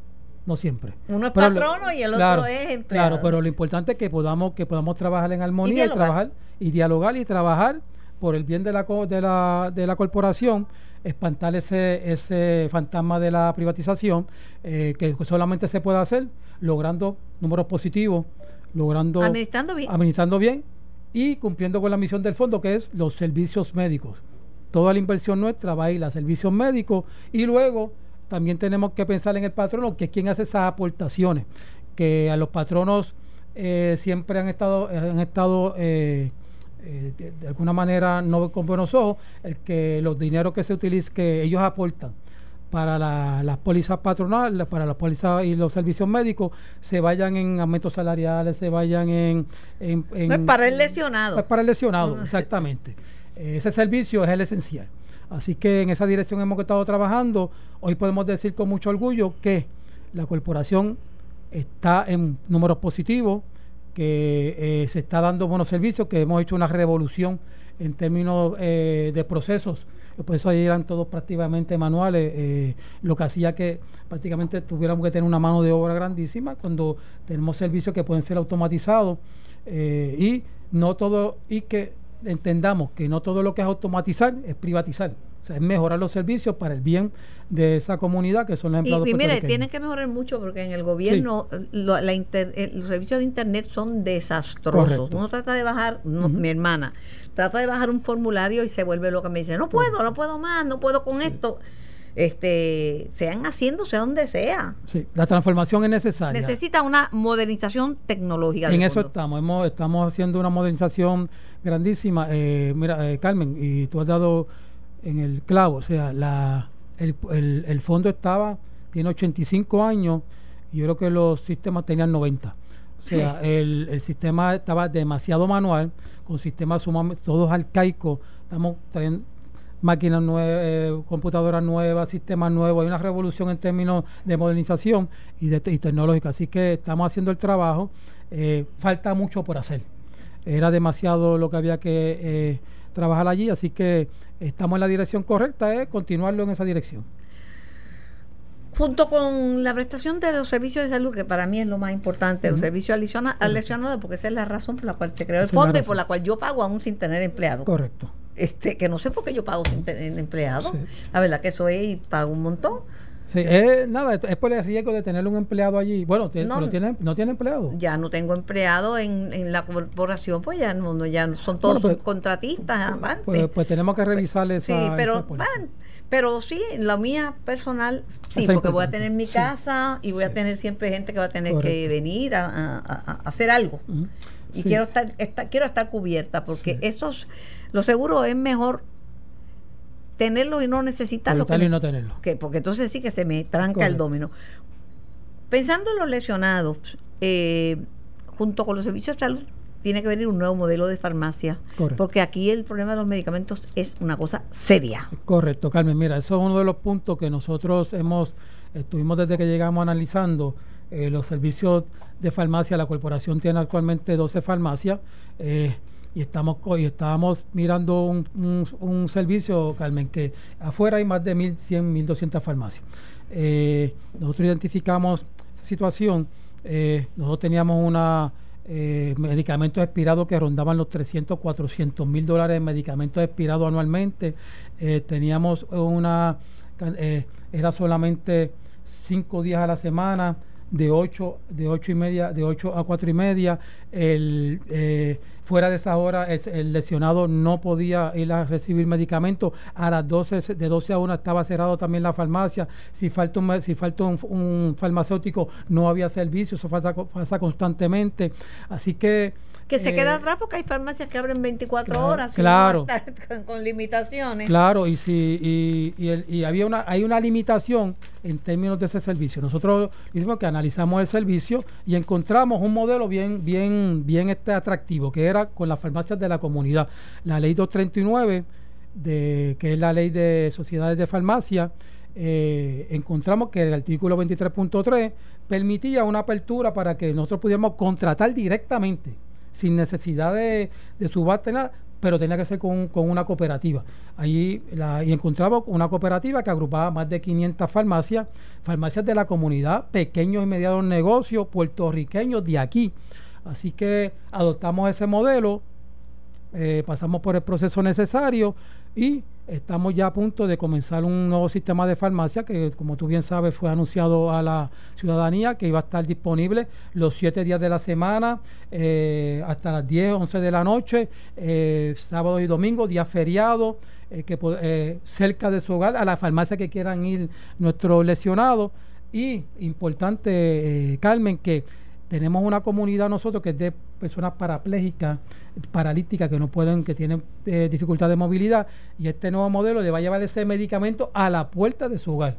No siempre. Uno es patrono y el otro es empleado. Claro, pero lo importante es que podamos, que podamos trabajar en armonía y, trabajar y dialogar y trabajar por el bien de la, de la, de la corporación, espantar ese, ese fantasma de la privatización, que solamente se puede hacer logrando números positivos, logrando administrando bien, administrando bien y cumpliendo con la misión del fondo que es los servicios médicos. Toda la inversión nuestra va a ir a servicios médicos y luego también tenemos que pensar en el patrono, que es quien hace esas aportaciones, que a los patronos eh, siempre han estado, han estado eh, eh, de, alguna manera no con buenos ojos, el que los dineros que se utilizan, que ellos aportan para las pólizas patronales, para las pólizas y los servicios médicos, se vayan en aumentos salariales, se vayan en... en, para el lesionado. para el lesionado, exactamente. Ese servicio es el esencial. Así que en esa dirección hemos estado trabajando. Hoy podemos decir con mucho orgullo que la corporación está en números positivos, que eh, se está dando buenos servicios, que hemos hecho una revolución en términos eh, de procesos por eso ahí eran todos prácticamente manuales, eh, lo que hacía que prácticamente tuviéramos que tener una mano de obra grandísima cuando tenemos servicios que pueden ser automatizados eh, y no todo, y que entendamos que no todo lo que es automatizar es privatizar. O sea, es mejorar los servicios para el bien de esa comunidad que son los empleados. Y, y mire, tienen que mejorar mucho porque en el gobierno la eh, los servicios de Internet son desastrosos. Uno trata de bajar, mi hermana, trata de bajar un formulario y se vuelve loca. Me dice, no puedo, no puedo más, no puedo con esto este sean haciéndose donde sea. Sí, la transformación es necesaria. Necesita una modernización tecnológica. En eso estamos, hemos, estamos haciendo una modernización grandísima. Eh, mira, eh, Carmen, y tú has dado en el clavo, o sea, la, el, el, fondo estaba, tiene 85 años, y yo creo que los sistemas tenían 90. O sea, el, el, sistema estaba demasiado manual, con sistemas sumamente, todos arcaicos. Estamos máquinas nuevas, eh, computadoras nuevas, sistemas nuevos, hay una revolución en términos de modernización y, de, y tecnológica. Así que estamos haciendo el trabajo, eh, falta mucho por hacer. Era demasiado lo que había que eh, trabajar allí, así que estamos en la dirección correcta, es continuarlo en esa dirección junto con la prestación de los servicios de salud, que para mí es lo más importante, los servicios lesionados, porque esa es la razón por la cual se creó el fondo y por la cual yo pago aún sin tener empleado. Correcto. Este, que no sé por qué yo pago sin tener empleado. La verdad que es y pago un montón. Sí, es, nada, es por el riesgo de tener un empleado allí. Bueno, no, tiene, no tiene empleado. Ya no tengo empleado en, en la corporación, pues ya no, ya son todos pues, contratistas. Pues, pues, tenemos que revisar esa. Sí, pero van, pero sí, la mía personal, sí, porque voy a tener mi casa y voy a tener siempre gente que va a tener que venir a, hacer algo. Y quiero estar, quiero estar cubierta, porque esos, lo seguro es mejor tenerlo y no necesitarlo. y no tenerlo. Que, porque entonces sí que se me tranca el domino. Pensando en los lesionados, eh, junto con los servicios de salud, tiene que venir un nuevo modelo de farmacia. Porque aquí el problema de los medicamentos es una cosa seria. Correcto, Carmen. Mira, eso es uno de los puntos que nosotros hemos, estuvimos desde que llegamos analizando eh, los servicios de farmacia. La corporación tiene actualmente 12 farmacias. Eh, y estamos y estábamos mirando un, un, servicio, Carmen, que afuera hay más de 1.100, 1.200 farmacias. Eh, nosotros identificamos esa situación. nosotros teníamos una eh, medicamentos expirados que rondaban los 300, 400 mil dólares en medicamentos expirados anualmente. Eh, teníamos una, eh, era solamente cinco días a la semana, de 8, de ocho y media, de 8 a 4 y media. El, eh, fuera de esa hora, el, lesionado no podía ir a recibir medicamentos. A las 12, de 12 a 1 estaba cerrado también la farmacia. Si falta un, si falta un, farmacéutico, no había servicio. Eso pasa, pasa constantemente. Así que que se queda eh, atrás porque hay farmacias que abren 24 horas claro. *laughs* con, limitaciones. Claro y si y, y, había una hay una limitación en términos de ese servicio. Nosotros mismos que analizamos el servicio y encontramos un modelo bien bien bien este atractivo que era con las farmacias de la comunidad. La ley 239 de que es la ley de sociedades de farmacia eh, encontramos que el artículo 23.3 permitía una apertura para que nosotros pudiéramos contratar directamente sin necesidad de, de subasta pero tenía que ser con, una cooperativa. Ahí la, y encontramos una cooperativa que agrupaba más de 500 farmacias, farmacias de la comunidad, pequeños y medianos negocios, puertorriqueños de aquí. Así que adoptamos ese modelo, eh, pasamos por el proceso necesario y estamos ya a punto de comenzar un nuevo sistema de farmacia que, como tú bien sabes, fue anunciado a la ciudadanía que iba a estar disponible los siete días de la semana, eh, hasta las 10, 11 de la noche, eh, sábado y domingo, día feriado, eh, que, cerca de su hogar, a la farmacia que quieran ir nuestros lesionados. Y importante, Carmen, que tenemos una comunidad nosotros que es de personas parapléjicas, paralíticas que no pueden, que tienen eh, dificultad de movilidad, y este nuevo modelo le va a llevar ese medicamento a la puerta de su hogar.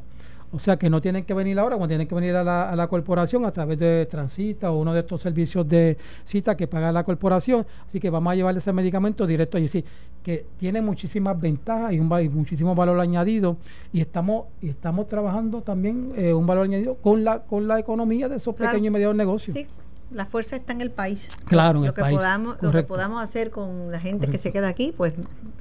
O sea que no tienen que venir ahora, cuando tienen que venir a la, a la, corporación a través de Transita o uno de estos servicios de cita que paga la corporación. Así que vamos a llevarle ese medicamento directo allí. Sí, que tiene muchísimas ventajas y, un, muchísimo valor añadido. Y estamos, y estamos trabajando también eh, un valor añadido con la, con la economía de esos pequeños y medianos negocios la fuerza está en el país. Claro, lo, que podamos lo que podamos hacer con la gente que se queda aquí, pues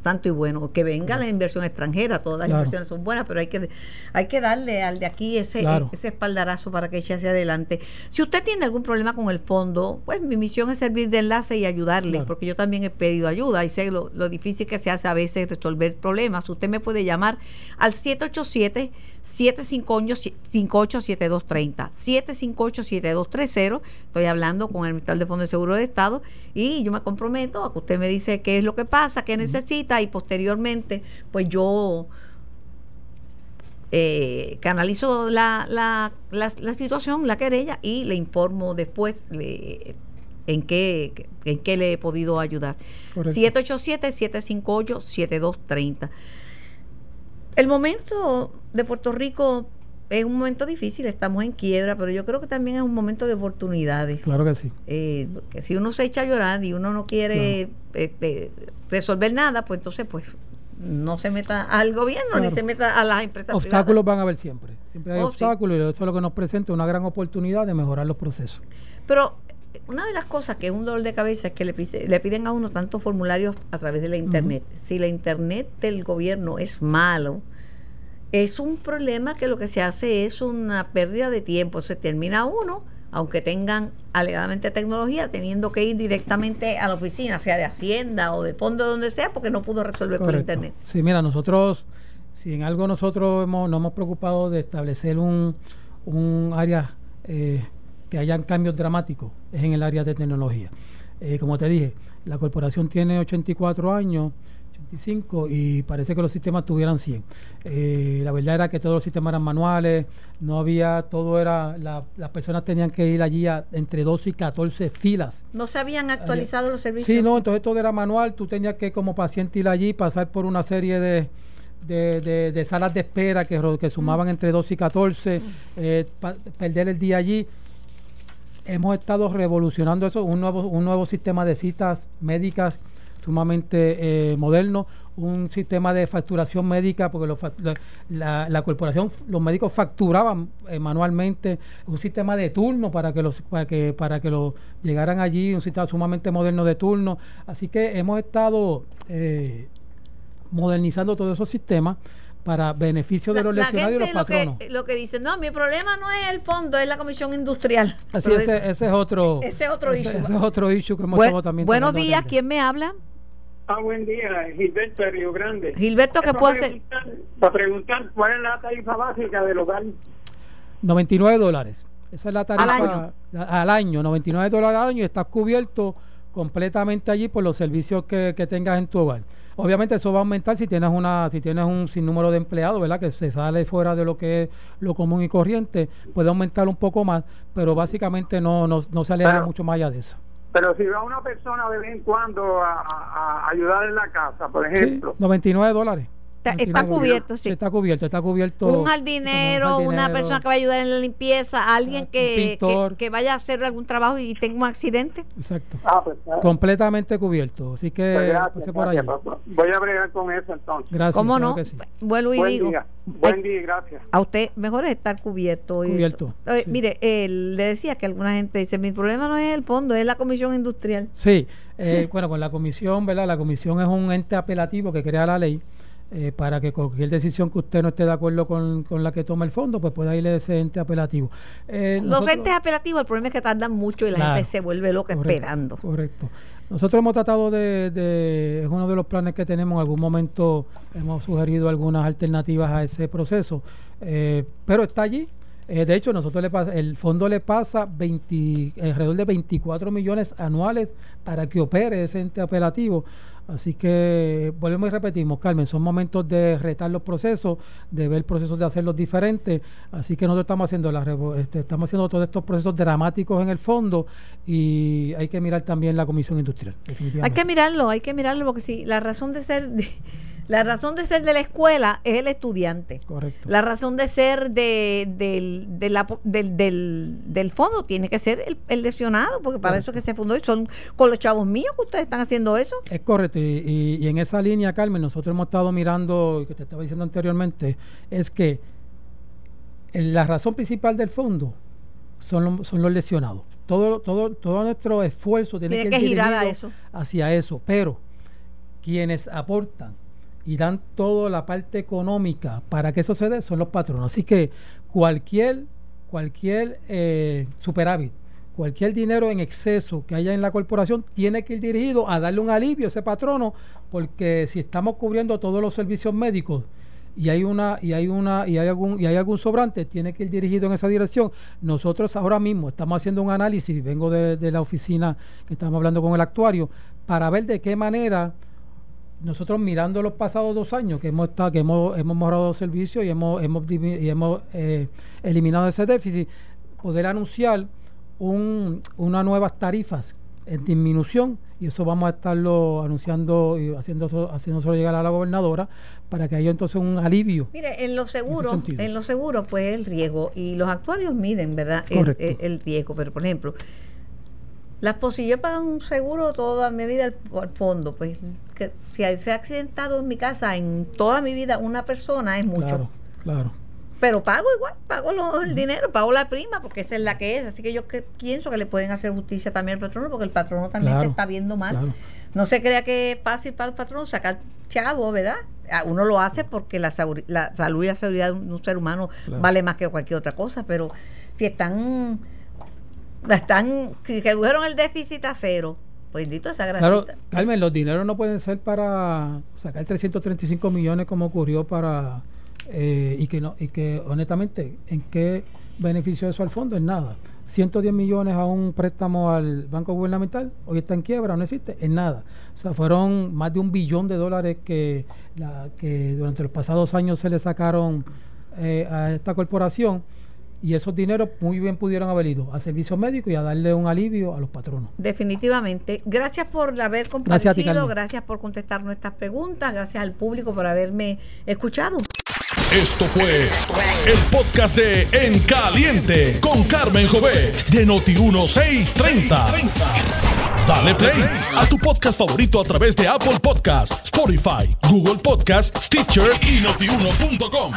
tanto y bueno. Que venga la inversión extranjera, todas las inversiones son buenas, pero hay que hay que darle al de aquí ese ese espaldarazo para que eche hacia adelante. Si usted tiene algún problema con el fondo, pues mi misión es servir de enlace y ayudarle, porque yo también he pedido ayuda y sé lo, lo difícil que se hace a veces resolver problemas. Usted me puede llamar al 787 758-7230. 758-7230. Estoy hablando con el Ministerio de Fondo de Seguro de Estado y yo me comprometo a que usted me dice qué es lo que pasa, qué necesita y posteriormente, pues yo eh, canalizo la, la, la, situación, la querella y le informo después en qué, en qué le he podido ayudar. 787-758-7230. El momento de Puerto Rico es un momento difícil, estamos en quiebra, pero yo creo que también es un momento de oportunidades. Claro que sí. Eh, que si uno se echa a llorar y uno no quiere este, resolver nada, pues entonces pues no se meta al gobierno ni se meta a las empresas obstáculos van a haber siempre. Siempre hay oh, obstáculos y eso es lo que nos presenta una gran oportunidad de mejorar los procesos. Pero una de las cosas que es un dolor de cabeza es que le, le piden a uno tantos formularios a través de la internet. Si la internet del gobierno es malo, es un problema que lo que se hace es una pérdida de tiempo. Se termina uno, aunque tengan alegadamente tecnología, teniendo que ir directamente a la oficina, sea de Hacienda o de fondo, donde sea, porque no pudo resolver por internet. Sí, mira, nosotros, si en algo nosotros hemos, nos hemos preocupado de establecer un, un área eh, que hayan cambios dramáticos es en el área de tecnología. Eh, como te dije, la corporación tiene 84 años, 85, y parece que los sistemas tuvieran 100. Eh, la verdad era que todos los sistemas eran manuales, no había, todo era, las personas tenían que ir allí a, entre 12 y 14 filas. ¿No se habían actualizado los servicios? Sí, no, entonces todo era manual, tú tenías que como paciente ir allí, pasar por una serie de... De, salas de espera que, que sumaban entre 12 y 14, eh, perder el día allí hemos estado revolucionando eso, un nuevo, un nuevo sistema de citas médicas sumamente eh, moderno, un sistema de facturación médica, porque la, corporación, los médicos facturaban eh, manualmente, un sistema de turno para que los para que para que los llegaran allí, un sistema sumamente moderno de turno. Así que hemos estado eh, modernizando todos esos sistemas para beneficio de los lesionados y los patronos. Lo que, lo que dicen, no, mi problema no es el fondo, es la comisión industrial. Así, ese, ese, es otro ese otro issue. Ese es otro issue que hemos también. Buenos días, ¿quién me habla? Ah, buen día, Gilberto de Río Grande. Gilberto, ¿qué puede ser? Para preguntar, ¿cuál es la tarifa básica del hogar? 99 dólares. Esa es la tarifa al año, al año 99 dólares al año y estás cubierto completamente allí por los servicios que, que tengas en tu hogar. Obviamente eso va a aumentar si tienes una si tienes un sinnúmero de empleados, ¿verdad? Que se sale fuera de lo que es lo común y corriente, puede aumentar un poco más, pero básicamente no, no, no se aleja mucho más allá de eso. Pero si va una persona de vez en cuando a, a, ayudar en la casa, por ejemplo. Sí, 99 dólares. Está, cubierto, sí. Está cubierto, está cubierto. Un jardinero, una persona que va a ayudar en la limpieza, alguien que, que, vaya a hacer algún trabajo y tenga un accidente. Exacto. Ah, pues, Completamente cubierto. Así que pues por. Pues, voy a bregar con eso entonces. Gracias. ¿Cómo no? Vuelvo y Buen digo. Día. Buen día, gracias. A usted mejor es estar cubierto. Cubierto. Mire, le decía que alguna gente dice, mi problema no es el fondo, es la comisión industrial. Sí. Eh, *laughs* bueno, con la comisión, ¿verdad? La comisión es un ente apelativo que crea la ley eh, para que cualquier decisión que usted no esté de acuerdo con, la que toma el fondo, pues pueda ir a ese ente apelativo. Eh, Los entes apelativos, el problema es que tardan mucho y la gente se vuelve loca esperando. Correcto. Nosotros hemos tratado de, es uno de los planes que tenemos, en algún momento hemos sugerido algunas alternativas a ese proceso, eh, pero está allí. de hecho, nosotros le pasa, el fondo le pasa 20, alrededor de 24 millones anuales para que opere ese ente apelativo. Así que volvemos y repetimos, Carmen, son momentos de retar los procesos, de ver procesos de hacerlos diferentes. Así que nosotros estamos haciendo, este, estamos haciendo todos estos procesos dramáticos en el fondo y hay que mirar también la comisión industrial. Hay que mirarlo, hay que mirarlo porque si la razón de ser... La razón de ser de la escuela es el estudiante. Correcto. La razón de ser de, del, del, del, fondo tiene que ser el, lesionado, porque para eso que se fundó y son con los chavos míos que ustedes están haciendo eso. Es correcto. Y, y, en esa línea, Carmen, nosotros hemos estado mirando, y que te estaba diciendo anteriormente, es que la razón principal del fondo son, son los lesionados. Todo, todo, todo nuestro esfuerzo tiene, que, girar a eso. hacia eso. Pero quienes aportan y dan toda la parte económica para que eso se dé son los patronos. Así que cualquier, cualquier eh, superávit, cualquier dinero en exceso que haya en la corporación tiene que ir dirigido a darle un alivio a ese patrono, porque si estamos cubriendo todos los servicios médicos y hay una y hay una y hay algún y hay algún sobrante tiene que ir dirigido en esa dirección nosotros ahora mismo estamos haciendo un análisis vengo de, de la oficina que estamos hablando con el actuario para ver de qué manera nosotros mirando los pasados dos años que hemos estado, que hemos, hemos mejorado los servicios y hemos, hemos, y hemos eh, eliminado ese déficit, poder anunciar un, unas nuevas tarifas en disminución y eso vamos a estarlo anunciando y haciendo haciéndoselo llegar a la gobernadora para que haya entonces un alivio. Mire, en los seguros, en, los seguros pues el riesgo y los actuarios miden, ¿verdad? El, el, riesgo, pero por ejemplo, las posibilidades pagan un seguro toda medida al fondo, pues que si se ha accidentado en mi casa en toda mi vida una persona es mucho. Claro, claro. Pero pago igual, pago lo- el dinero, pago la prima, porque esa es la que es. Así que yo que, pienso que le pueden hacer justicia también al patrono, porque el patrono también Claro, se está viendo mal. claro. No se crea que es fácil para el patrón sacar chavo, ¿verdad? Ah, Uno lo hace porque la, la salud y la seguridad de un un ser humano Claro. vale más que cualquier otra cosa, pero si están, están, si redujeron el déficit a cero, bendito esa Claro, grasita. Carmen, los dineros no pueden ser para sacar 335 millones como ocurrió para eh, y que no y que honestamente en qué beneficio eso al fondo en nada. 110 millones a un préstamo al banco gubernamental, hoy está en quiebra, no existe, en nada. O sea, fueron más de un billón de dólares que, que durante los pasados años se le sacaron eh, a esta corporación y esos dineros muy bien pudieron haber ido a servicios médicos y a darle un alivio a los patronos. Definitivamente. Gracias por haber Gracias ti, Carmen. gracias por contestar nuestras preguntas, gracias al público por haberme escuchado. Esto fue el podcast de En Caliente con Carmen Jovet de Noti1630. Dale play a tu podcast favorito a través de Apple Podcasts, Spotify, Google Podcasts, Stitcher y notiuno.com.